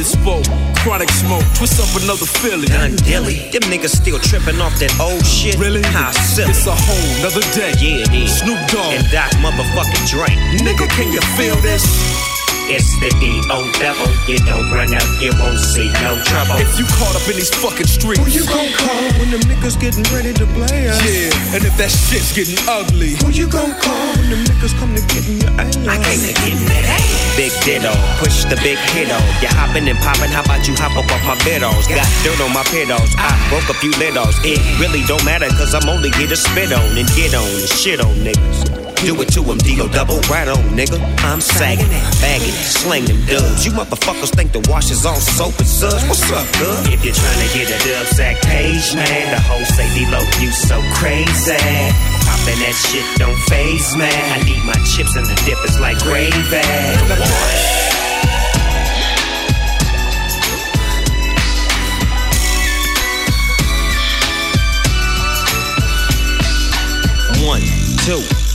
Hundred spoke, chronic smoke, twist up another Philly. Done dilly. Them niggas still tripping off that old shit. Really? How silly. It's a whole nother day. Yeah, is. Snoop Dogg. And that motherfucking Dre. Nigga, can you feel this? It's the D.O. devil. You don't run up, you won't see no trouble. If you caught up in these fucking streets, Who you gon' call when them niggas getting ready to play us? Yeah, and if that shit's getting ugly, Who you gon' call when them niggas come to getting your ass? I came to getting that ass. Big ditto, push the big kiddo. You hopping and popping, how about you hop up off my biddles? Got dirt on my pedals, I broke a few littles. It really don't matter, cause I'm only here to spit on and get on and shit on niggas. Do it to 'em, D.O. double right on, nigga. I'm sagging it, bagging it, slang them dubs. You motherfuckers think the wash is on soap and suds. What's up, good? If you're trying to get a dub sack page, man, the whole say D-Lo, you so crazy. Poppin' that shit don't phase, man. I need my chips and the dip is like gravy. One, two,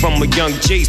From a young G's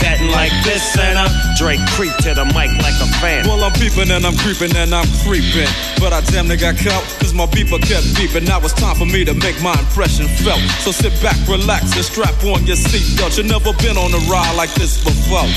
that and like this and uh, Dre creep to the mic like a fan. Well, I'm peeping and I'm creeping and I'm creeping. But I damn near got caught, cause my beeper kept beeping. Now it's time for me to make my impression felt. So sit back, relax, and strap on your seatbelt. You've never been on a ride like this before.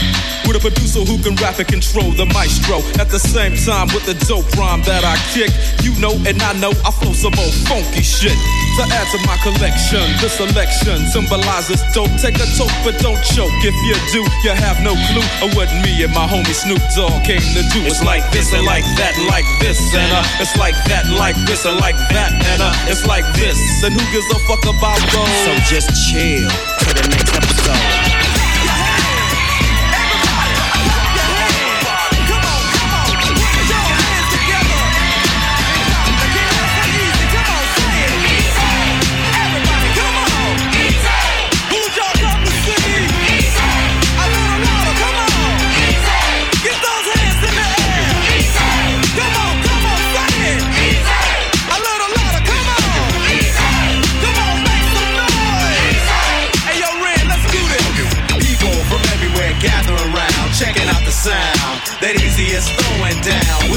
With a producer who can rap and control the maestro. At the same time, with the dope rhyme that I kick, you know and I know I flow some old funky shit. To add to my collection, the selection symbolizes don't Take a toke, but don't choke. If you do, you have no clue of what me and my homie Snoop Dogg came to do. It's like this and like that like this and uh, it's like that like this and like that and uh, it's like this. And who gives a fuck about those? So just chill to the next episode.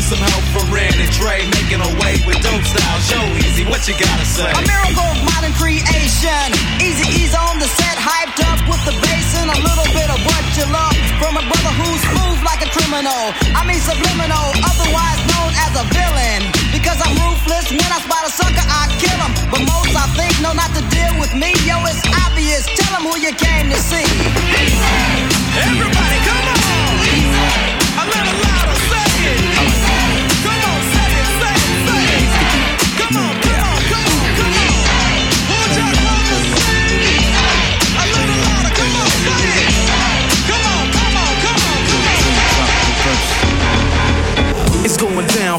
Some help from Ren and Dre, making a way with dope style. Show easy, what you gotta say? A miracle of modern creation. Eazy-E's on the set, hyped up with the bass and a little bit of what you love from a brother who's smooth like a criminal. I mean subliminal, otherwise known as a villain. Because I'm ruthless, when I spot a sucker, I kill him. But most I think know not to deal with me. Yo, it's obvious. Tell them who you came to see. Everybody, come on!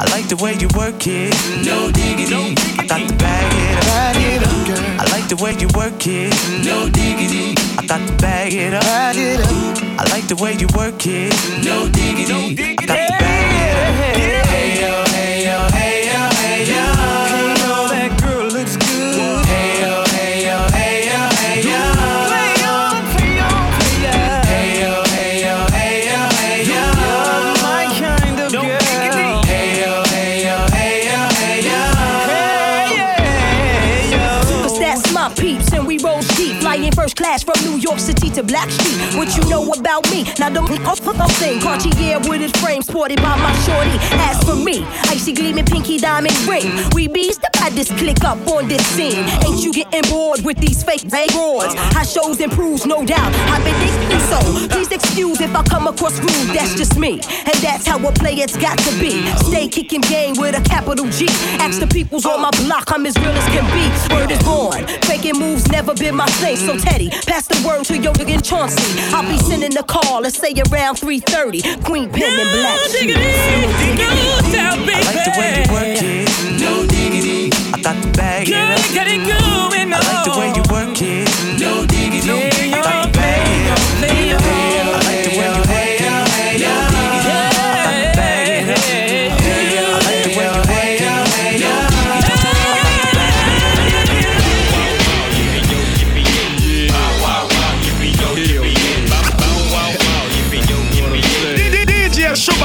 I like the way you work it, no diggity. I got to bag it up. I like the way you work it, no diggity. I got to bag it up. I like the way you work it, no diggity. I got to bag it up. Ash from New York City to Blackstreet. What you know about me? Now don't thing. Cartier with his frame sported by my shorty. As for me, icy gleaming pinky diamond ring. We bees the baddest click up on this scene. Ain't you getting bored with these fake broads? How shows improves, no doubt. I've been thinking so. Please excuse if I come across rude. That's just me, and that's how a player's got to be. Stay kicking game with a capital G. Ask the peoples on my block, I'm as real as can be. Word is born. Faking moves never been my thing. So Teddy, pass the word to Yoga and Chauncey. I'll be sending a call, let's say around 3:30. Queen Pen and Black. Shoes. I like the way you work it. No diggity. I got the bag. Girl, you got it going on. I like the way you work it.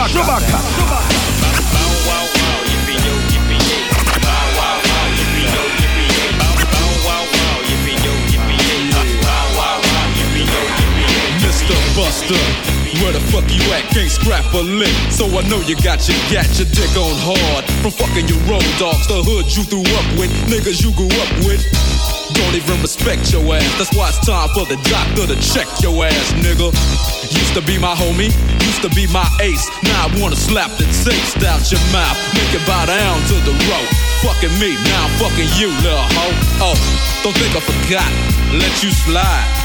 Chewbacca. Mr. Buster. Where the fuck you at? Can't scrap a lick. So I know you got your gat, your dick on hard. From fucking your road dogs, the hood you threw up with, niggas you grew up with. Don't even respect your ass. That's why it's time for the doctor to check your ass, nigga. Used to be my homie, used to be my ace. Now I wanna slap the taste out your mouth. Make it bow down to the rope. Fucking me, now I'm fucking you, little hoe. Oh, don't think I forgot. Let you slide.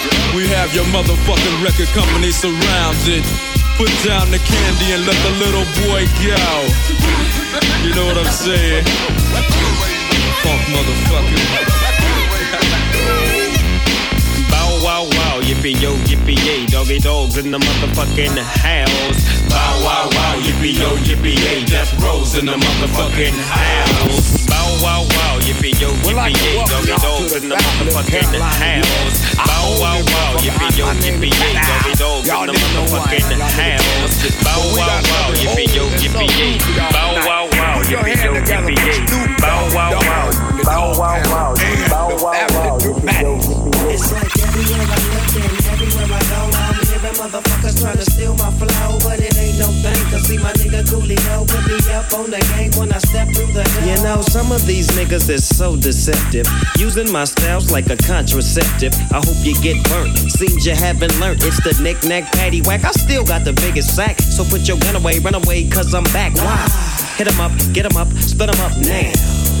We have your motherfucking record company surrounded. Put down the candy and let the little boy go. You know what I'm saying? Funk motherfucker. Bow wow wow, yippee yo, yippee yay, doggy dogs in the motherfucking house. Bow wow wow, yippee yo, yippee yay, death rows in the motherfucking house. Bow wow wow, yippee yo, yippee yay, doggy dogs in the motherfucking house. Bow wow wow, yippee yo, yippee yay, doggy dogs in the motherfucking house. Bow wow wow, yippee yo, yippee yay, bow wow wow, yippee yo, yippee yay, bow wow wow, bow wow wow, bow wow wow, yippee yo, yippee yay. It's like everywhere I look and everywhere I go, I'm hearing motherfuckers trying to steal my flow, but it thing. Cause see my nigga Coolio put me up on the game when I step through the door. You know, some of these niggas is so deceptive. Using my styles like a contraceptive. I hope you get burnt. Seems you haven't learned. It's the knick-knack, patty whack. I still got the biggest sack. So put your gun away, run away, cause I'm back. Why? Hit 'em up, get 'em up, split 'em up now.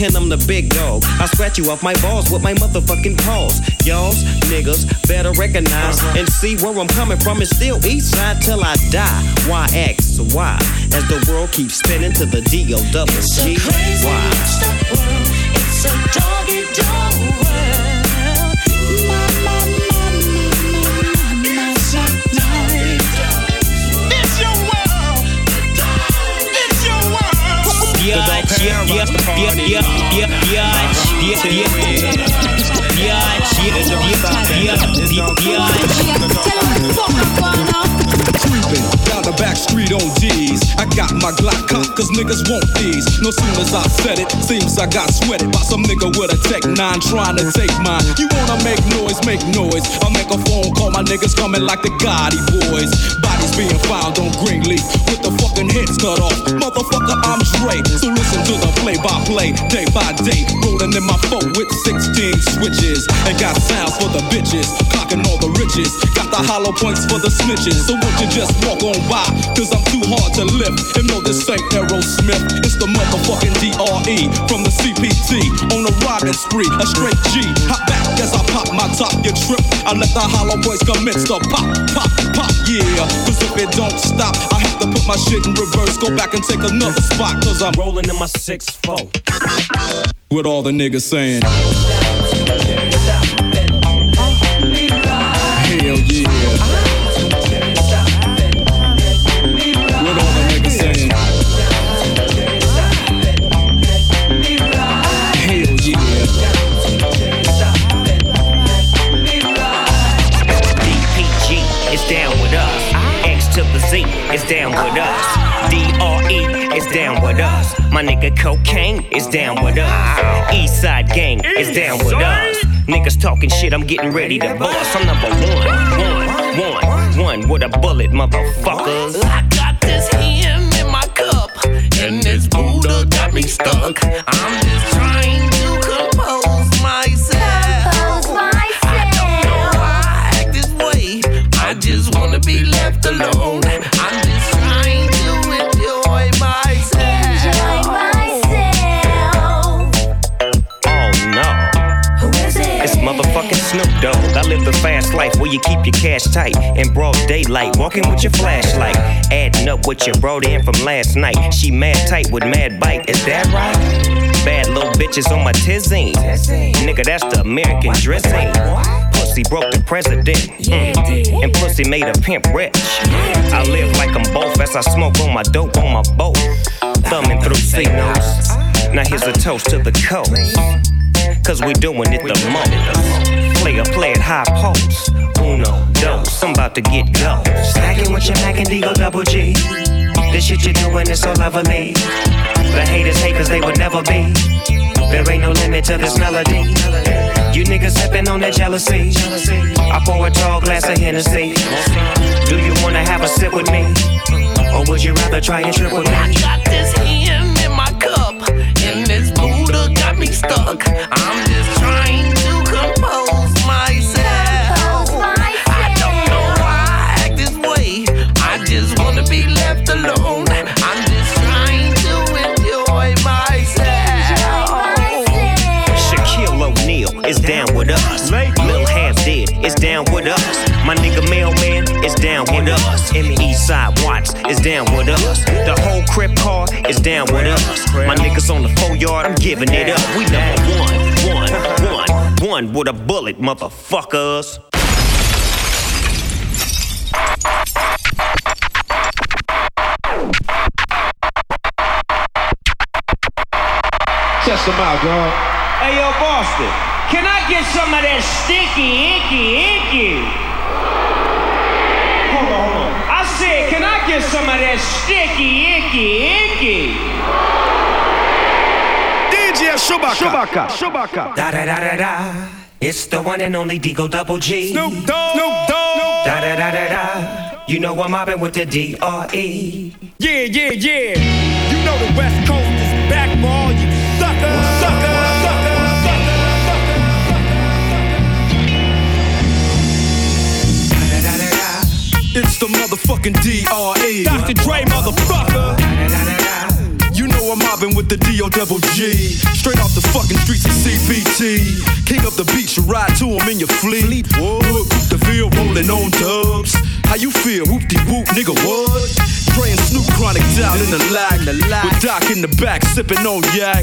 And I'm the big dog. I scratch you off my balls with my motherfucking paws. Y'all's niggas better recognize uh-huh. and see where I'm coming from. It's still east side till I die. Why X? Why? As the world keeps spinning to the D O double G. Why? It's a doggy dog niggas want these. No soon as I said it, seems I got sweated by some nigga with a Tech 9 trying to take mine. You wanna make noise, make noise. I'll make a phone call, my niggas coming like the Gotti boys. Bodies being found on Greenleaf with the fucking heads cut off. Motherfucker, I'm Dre. So listen to the play by play, day by day. Rolling in my foe with 16 switches. And got sounds for the bitches, clocking all the riches. Got the hollow points for the snitches. So won't you just walk on by? Cause I'm too hard to lift. And no, this ain't Aerosmith. It's the motherfucking DRE from the CPT. On a murder spree, a straight G. Hop back as I pop my top, you trip. I let the hollow boys commence to pop, pop, pop, yeah. Cause if it don't stop, I have to put my shit in reverse, go back and take another spot. Cause I'm rolling in my 6 4 With all the niggas saying, nigga Cocaine is down with us. East Side Gang is down with us. Niggas talking shit, I'm getting ready to bust. I'm number one, one, one, one with a bullet, motherfuckers. I got this hymn in my cup, and this Buddha got me stuck. I'm just trying to compose myself. I don't know why I act this way. I just wanna be left alone. Snoop Dogg. I live the fast life where you keep your cash tight. In broad daylight, walking with your flashlight. Adding up what you brought in from last night. She mad tight with mad bite, is that right? Bad little bitches on my tizine. Nigga, that's the American dressing. Pussy broke the president. Mm. And pussy made a pimp rich. I live like I'm both as I smoke on my dope on my boat. Thumbing through notes. Now here's a toast to the coast. Cause we doing it the most. Play a play at high post. Uno, dos, I'm about to get go. Stacking with your Mac and Digo double G. This shit you're doing is so lovely. The haters hate cause they would never be. There ain't no limit to this melody. You niggas sipping on that jealousy. I pour a tall glass of Hennessy. Do you wanna have a sip with me? Or would you rather try and trip with me? I got this hymn in my cup, and this Buddha got me stuck. I'm just trying My nigga Mel-Man is down with us. Eastside Watts is down with us. The whole crib car is down with us. My niggas on the four yard, I'm giving it up. We number one, one, one, one with a bullet, motherfuckers. Test them out, dog. Hey, yo, Boston, can I get some of that sticky, icky, icky? Hold on, hold on. I said, can I get some of that sticky, icky, icky? DJ Shubaka. Shubaka. Da da da da da. It's the one and only Digo Double G. Snoop Dogg. Snoop Dogg. Da da da da da. You know I'm mobbing with the D R E. Yeah, yeah, yeah. You know the West Coast is back for all you It's the motherfucking DRE. Dr. Dre, motherfucker. You know I'm mobbing with the D.O. Double G. Straight off the fucking streets of CPT. King up the beach, you ride to him in your fleet. Whoop, the field rolling on dubs. How you feel? Whoop de whoop, nigga, what? Dre and Snoop Chronic down in the lag. With Doc in the back, sipping on yak.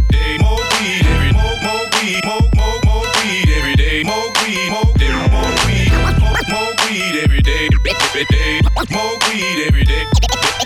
weed every day.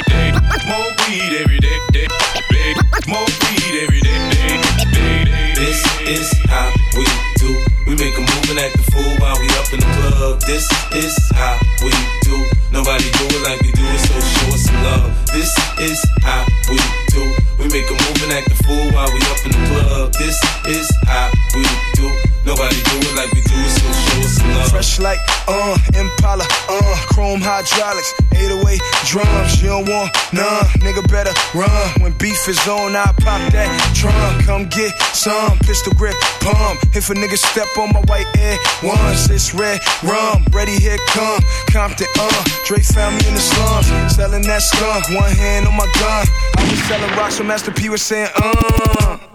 day. More weed every day. day, day. More weed every day. day, day, day. This is how we do. We make a move and act the fool while we up in the club. This is how we do. Nobody do it like we do it, so show us some love. This is how we do. We make a move and act the fool while we up in the club. This is how we do. Nobody do it like we do it, so show us some love. Fresh like, uh, Impala, uh, chrome hydraulics, 808 drums. You don't want none, nigga better run. When beef is on, I pop that drum. Come get some pistol grip pump. If a nigga step on my white air once, it's red rum. Ready, here come Compton, uh. Dre found me in the slums, selling that skunk. One hand on my gun. I was selling rocks, so Master P was saying, uh.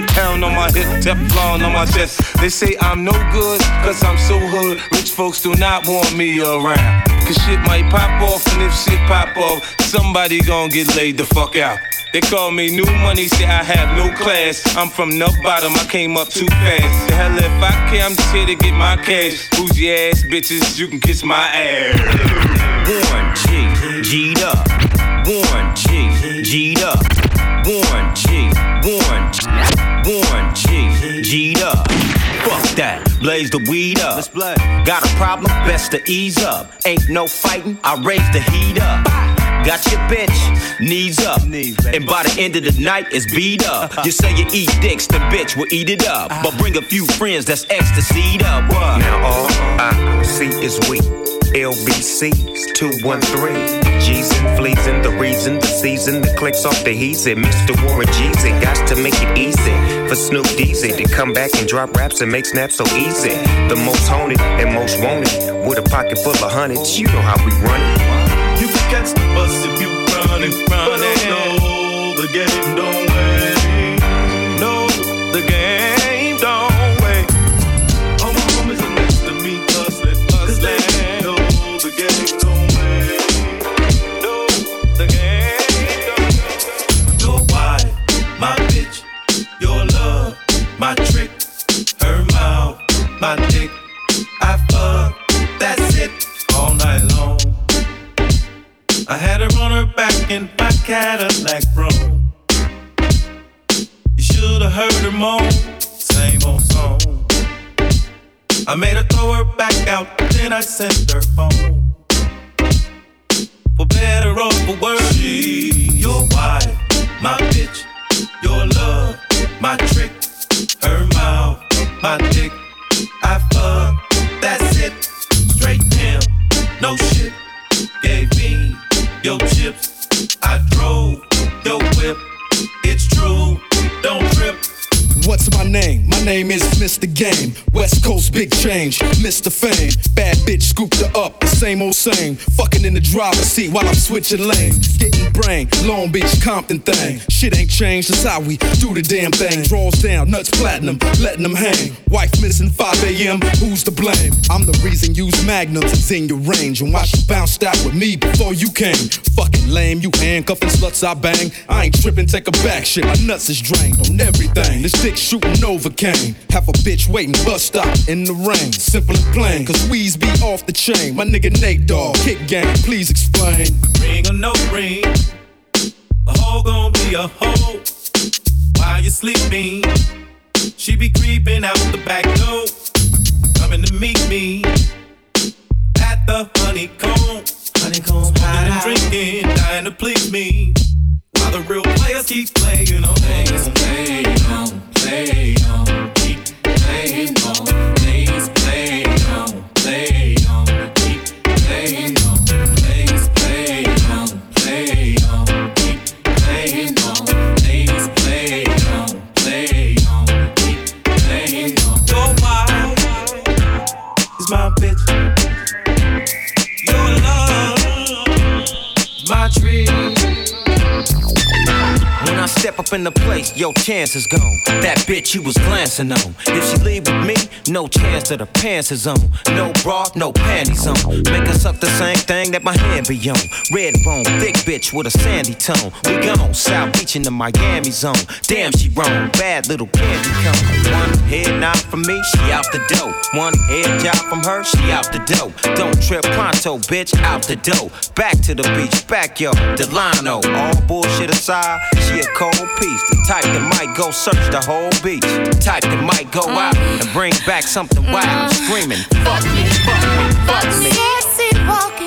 straight pound on my hip, Teflon on my chest. They say I'm no good, cause I'm so hood. Rich folks do not want me around. Cause shit might pop off, and if shit pop off, somebody gon' get laid the fuck out. They call me new money, say I have no class. I'm from the bottom, I came up too fast. The hell if I care, I'm just here to get my cash. Bougie ass bitches, you can kiss my ass. Warren G, G'd up. Warren G, G'd up. G'd up. Fuck that, blaze the weed up. Got a problem, best to ease up. Ain't no fighting, I raise the heat up. Got your bitch, knees up. And by the end of the night, it's beat up. Uh-huh. You say you eat dicks, the bitch will eat it up. Uh-huh. But bring a few friends that's ecstasy up. What? Now all I see is we. LBC's 213. G's and fleas and the reason, the season, the clicks off the heezy. Mr. Warren Jeezy, got to make it easy for Snoop Deezy to come back and drop raps and make snaps so easy. The most haunted and most wanted with a pocket full of hundreds. You know how we run it. You can catch the bus if you running, running. No, the game don't wait. No, the game same old same. The driver's seat while I'm switching lanes. Getting brain, Long Beach, Compton thing. Shit ain't changed, that's how we do the damn thing. Draws down, nuts platinum, letting them hang. Wife missing 5 a.m., who's to blame? I'm the reason you use magnums, it's in your range. And why she bounced out with me before you came? Fucking lame, you handcuffing sluts I bang. I ain't tripping, take a back shit. My nuts is drained on everything. This dick shooting Novocaine. Have a bitch waiting bus stop in the rain. Simple and plain, cause weeds be off the chain. My nigga Nate Dogg, kick game, please explain. Ring or no ring, a hoe gon' be a hoe. While you sleeping, she be creeping out the back door, coming to meet me at the honeycomb. Honeycomb, smoking and drinking, dying to please me. While the real players keep playing on, playing, playing on, playing on, keep playing on, up in the place, your chance is gone. That bitch you was glancing on. If she leave with me, no chance that her pants is on. No bra, no panties on. Make her suck the same thing that my hand be on. Red bone, thick bitch with a sandy tone. We gone, South Beach in the Miami zone. Damn, she wrong, bad little candy cone. One head nod from me, she out the dough. One head job from her, she out the dough. Don't trip pronto, bitch, out the dough. Back to the beach, back yo, Delano. All bullshit aside, she a cold piece. The type that might go search the whole beach. The type that might go out mm. and bring back something wild, mm. screaming, fuck me, fuck me, fuck me. Sexy walking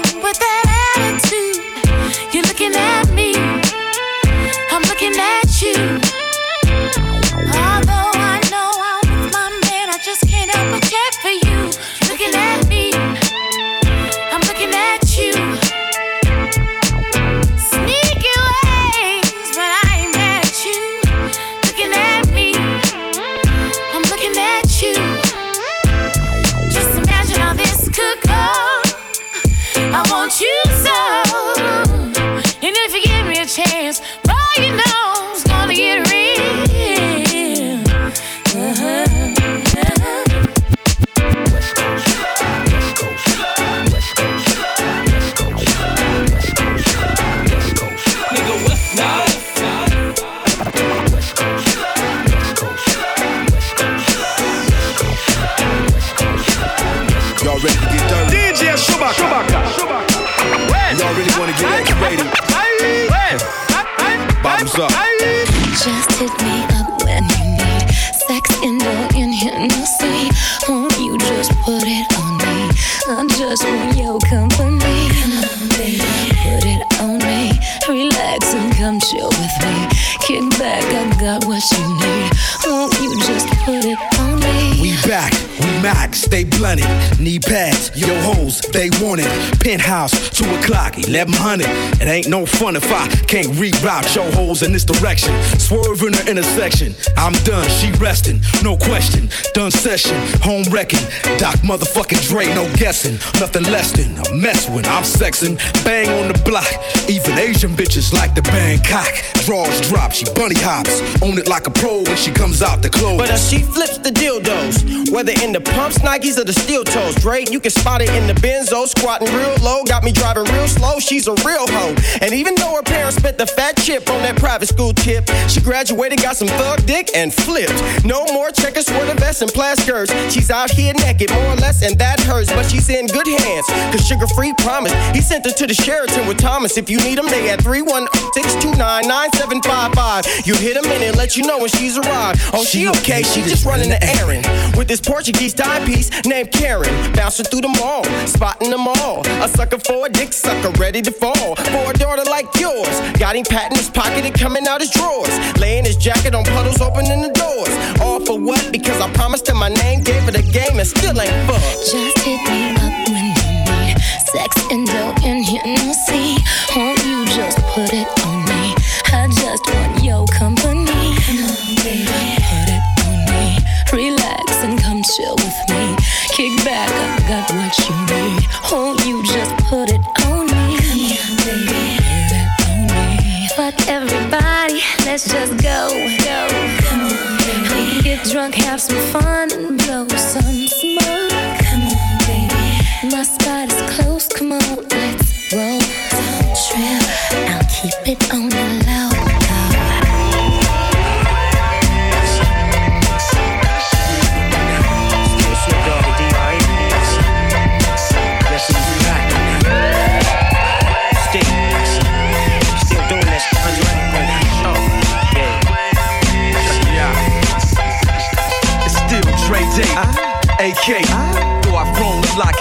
max, stay blunted. Knee pads, yo hoes, they want it. Penthouse, 2 o'clock, 1100. It ain't no fun if I can't reroute your hoes in this direction. Swerve in the intersection. I'm done, she resting, no question. Done session, home wrecking. Doc motherfucking Dre, no guessing. Nothing less than a mess when I'm sexing. Bang on the block, even Asian bitches like the Bangkok. Draws drop, she bunny hops. Own it like a pro when she comes out the clothes. But uh, she flips the dildos, whether in the pumps, Nikes, or the steel toes. Dre, you can spot it in the Benzo, squatting real low, got me driving real slow. She's a real hoe, and even though her parents spent the fat chip on that private school tip, she graduated, got some thug dick, and flipped. No more checkers, sweater vests, and plaid skirts. She's out here naked, more or less, and that hurts, but she's in good hands. Cause Suga Free promised he sent her to the Sheraton with Thomas. If you need him, they at 316299755. You hit him and let you know when she's arrived. Oh, she okay, she just running the errand with this Portuguese timepiece named Karen. Bouncing through the mall, spotting them all. A sucker for a dick sucker, ready to fall. For a daughter like yours, got him pat in his pocket and coming out his drawers. Laying his jacket on puddles, opening the doors. All for what? Because I promised him my name, gave it a game, and still ain't fucked. Just hit me up when you need sex and dough no see. Won't you just put it drunk, have some fun,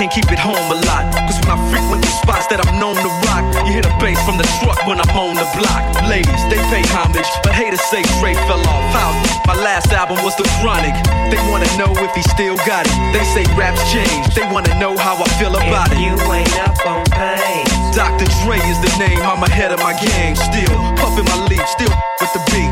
can't keep it home a lot. Cause when I frequent the spots that I'm known to rock, you hear the bass from the truck when I'm on the block. Ladies, they pay homage, but haters say Dre fell off. My last album was The Chronic. They wanna know if he still got it. They say raps change, they wanna know how I feel about it. You ain't up on pain. Dr. Dre is the name, I'm ahead of my game. Still puffin' my leaf, still with the beats.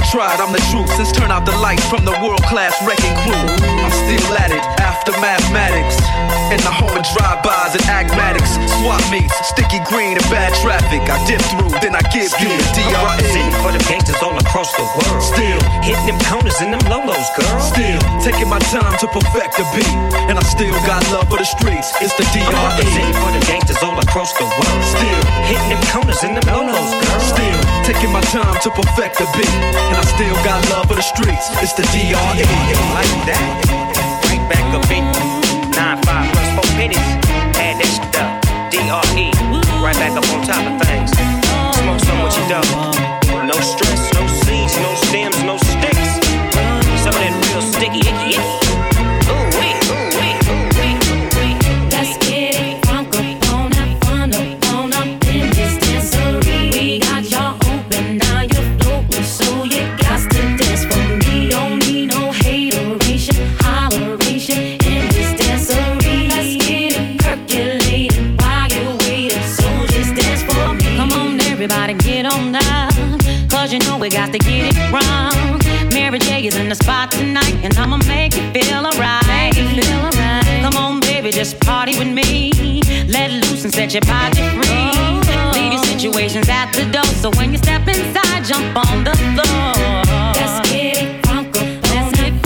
tried, I'm the truth. Since turn out the lights from the world class wrecking crew, I'm still at it after mathematics. In the home of drive-bys and agmatics, swap meets, sticky green and bad traffic. I dip through, then I give you the DRE. For the gangsters all across the world. Still hitting them corners and them lolos, girl. Still taking my time to perfect the beat, and I still got love for the streets. It's the DRE. For the gangsters all across the world. Still hitting them corners and them lolos, girl. Still taking my time to perfect the beat, and I still got love for the streets. It's the DRE. Like that, right back up in pennies. Add that shit up. DRE, right back up on top of things. Smoke some with your dough. No stress, just party with me. Let loose and set your body free. Leave your situations at the door, so when you step inside, jump on the floor. Let's get it crunk let's get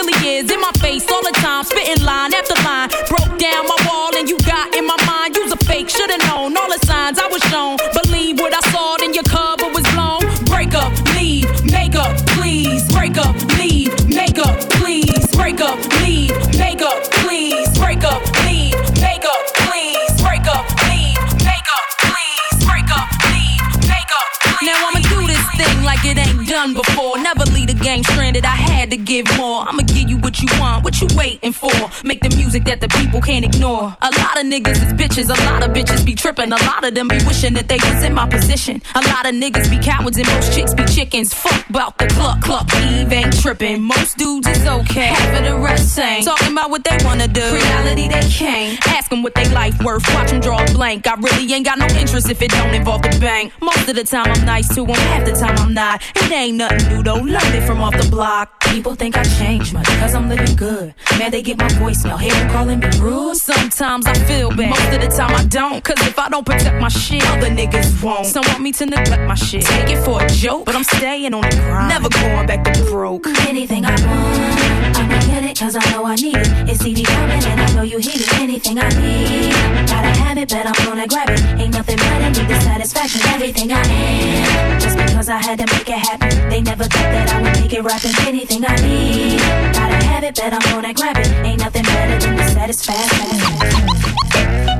really is in my face all the time, spitting line after line. Broke down my wall and you got in my mind. You's a fake, should've known all the signs I was shown. Believe what I saw, then your cover was blown. Break up, leave, make up, please. Break up, leave, make up, please. Break up, leave, make up, please. Break up, leave, make up, please. Break up, leave, make up, please. Break up, leave, make up, please. Now I'ma do this thing like it ain't done before. Never the game stranded. I had to give more. I'ma give you what you want, what you waiting for. Make the music that the people can't ignore. A lot of niggas is bitches, a lot of bitches be tripping. A lot of them be wishing that they was in my position. A lot of niggas be cowards and most chicks be chickens. Fuck about the cluck cluck. Eve ain't tripping. Most dudes is okay. Half of the rest ain't. Talking about what they wanna do. Reality they can't. Ask them what they life worth. Watch them draw a blank. I really ain't got no interest if it don't involve the bank. Most of the time I'm nice to them. Half the time I'm not. It ain't nothing new though. Learned it from off the block. People think I changed much cause I'm living good. Man, they get my voicemail. Hear them calling me rude. Sometimes I feel bad. Most of the time I don't. Cause if I don't protect my shit, other niggas won't. Some want me to neglect my shit. Take it for a joke, but I'm staying on the grind. Never going back to broke. Anything I want, I'ma get it cause I know I need it. It's CD coming and I know you hear it. Anything I need, gotta have it, but I'm gonna grab it. Ain't nothing better than the satisfaction. Everything I am, just because I had to make it happen. They never thought that I would make it. Anything I need, gotta have it, but I'm gonna grab it. Ain't nothing better than the satisfaction.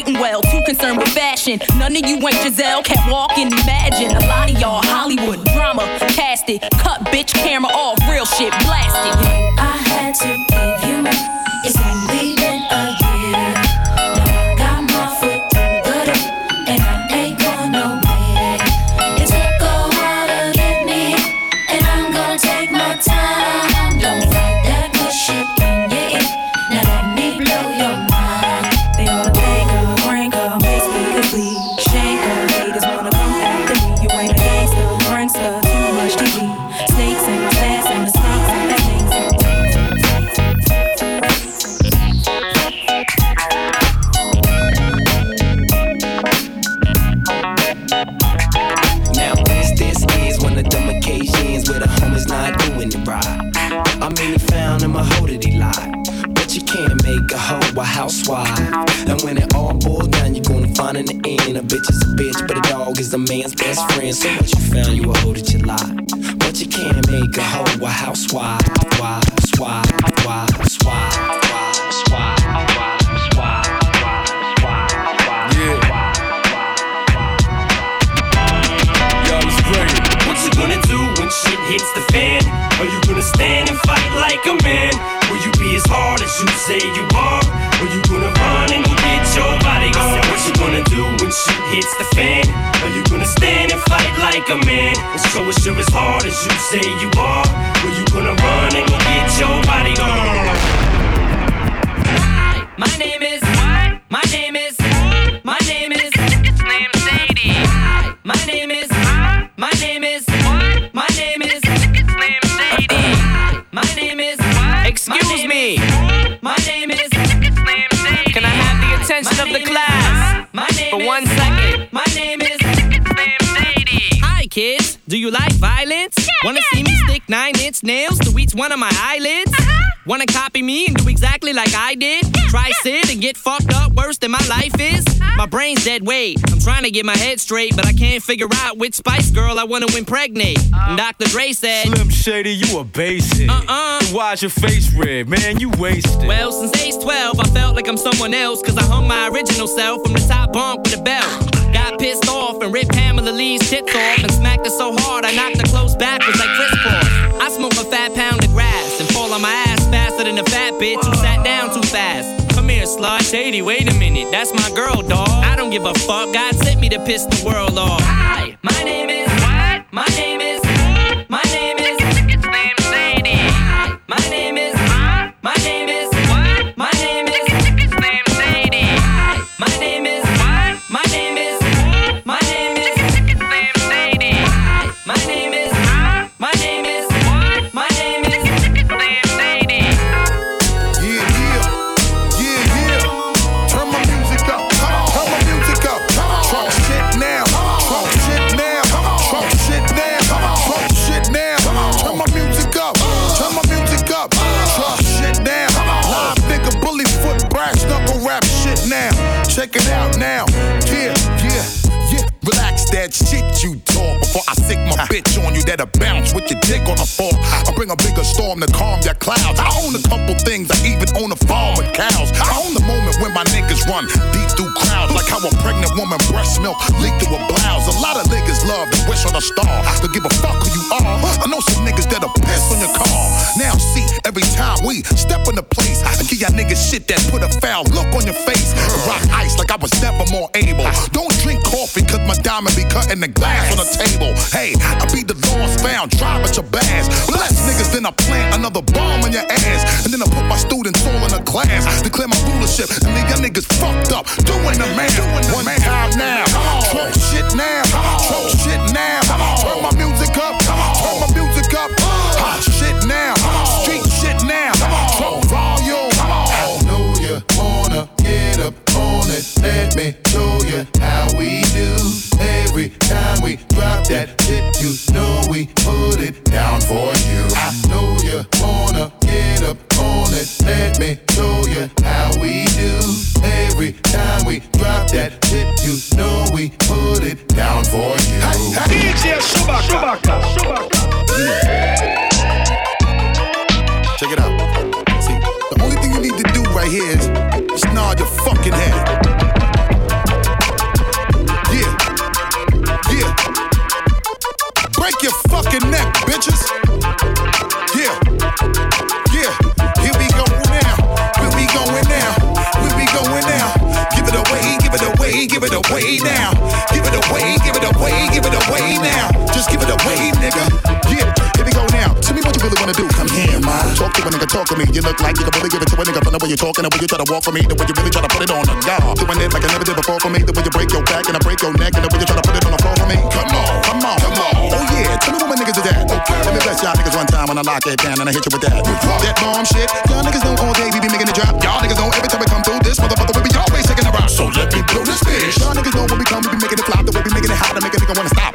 fashion. None of you ain't Giselle, can't walk and imagine. A lot of y'all Hollywood drama, cast it, cut bitch camera off, real shit blasted. Dead weight. I'm trying to get my head straight, but I can't figure out which Spice Girl I wanna impregnate. Uh. And Dr. Dre said, Slim Shady, you a basic. Uh-uh. Then Why's your face red, man? You wasted. Well, since age 12, I felt like I'm someone else, cause I hung my original self from the top bunk with a belt. Got pissed off and ripped Pamela Lee's tits off and smacked her so hard I knocked her clothes backwards like crisscross. I smoke a fat pound of grass and fall on my ass faster than a fat bitch who sat down too fast. Here. Shady, wait a minute. That's my girl, dawg. I don't give a fuck. God sent me to piss the world off. Hi, my name Check it out now. Yeah, yeah, yeah. Relax that shit you talk before I sick my bitch on you that'll bounce with your dick on the floor. I bring a bigger storm to calm your clouds. I own a couple things, I even own a farm with cows. I own the moment when my niggas run deep through how a pregnant woman breast milk leak through a blouse. A lot of niggas love to wish on a star, to give a fuck who you are. I know some niggas that'll piss on your car. Now see, every time we step in the place, I give y'all niggas shit that put a foul look on your face. Rock ice like I was never more able. Don't drink coffee cause my diamond be cutting the glass on the table. Hey, I be the lost found, drive at your bass. Less niggas than I plant another bomb in your ass. And then I put my students class, declare my rulership, and leave y'all niggas fucked up. Doing the man, one man. time now. Talk shit now, talk shit now. Turn my music up, turn my music up. Hot shit now, street shit now. Talk volume. I know you wanna get up on it. Let me show you how we do. Every time we drop that shit, you Check it out. See, the only thing you need to do right here is nod your fucking head. Yeah. Yeah. Break your fucking neck, bitches. Yeah. Yeah. Here we go now. Here we going now. Here we going now. Give it away, give it away, give it away now. Give it away, give it away, give it away now. Just give it away, nigga. Yeah. Here we go now. Tell me what you really wanna do. Come here, man. Talk to a nigga, talk to me. You look like you can really give it to a nigga from the way you're talking, the way you try to walk for me, the way you really try to put it on a guard. Doing it like I never did before for me, the way you break your back and I break your neck, and the way you try to put it on the floor for me. Come on, come on, come on. Oh yeah, tell me what my niggas is at. Okay. Let me bless y'all niggas one time when I lock it down and I hit you with that. That bomb shit. Y'all niggas know all day we be making it drop. Y'all niggas know every time we come through this motherfucker we be always taking a rock. So let me blow this bitch. Y'all niggas know when we come we be making it flop. The way we making it hot to make a nigga wanna stop.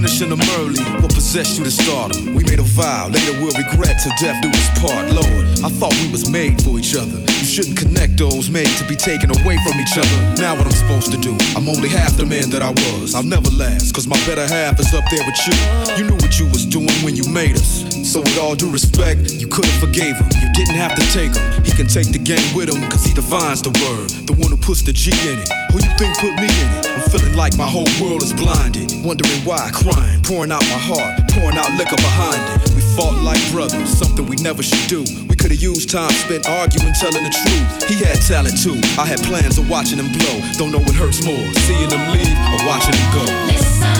Finishing them early, what possessed you to stardom? We made a vow, later we'll regret till death do us part. Lord, I thought we was made for each other. You shouldn't connect those made to be taken away from each other. Now what I'm supposed to do? I'm only half the man that I was. I'll never last, cause my better half is up there with you. You knew what you was doing when you made us. So with all due respect, you could've forgave him. You didn't have to take him. He can take the game with him, cause he defines the word. The one who puts the G in it. Who you think put me in it? I'm feeling like my whole world is blinded. Wondering why, crying, pouring out my heart, pouring out liquor behind it. We fought like brothers, something we never should do. We could've used time spent arguing, telling the truth. He had talent too. I had plans of watching him blow. Don't know what hurts more, seeing him leave or watching him go. Listen,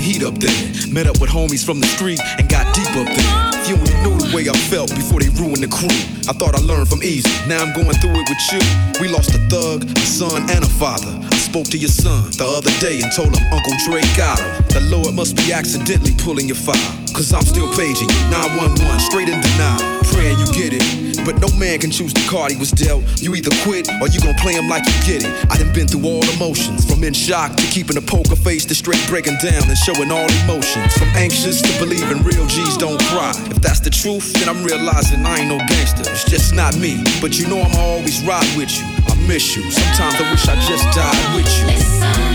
heat up there. Met up with homies from the street and got deep up there. You knew the way I felt before they ruined the crew. I thought I learned from Eazy, now I'm going through it with you. We lost a thug, a son, and a father. I spoke to your son the other day and told him Uncle Dre got him. The Lord must be accidentally pulling your file. Cause I'm still paging you, 911, straight in denial. Praying you get it. But no man can choose the card he was dealt. You either quit or you gon' play him like you get it. I done been through all emotions, from in shock to keeping a poker face to straight breaking down and showing all emotions. From anxious to believing real G's don't cry. If that's the truth, then I'm realizing I ain't no gangster. It's just not me. But you know I'ma always ride with you. I miss you. Sometimes I wish I just died with you.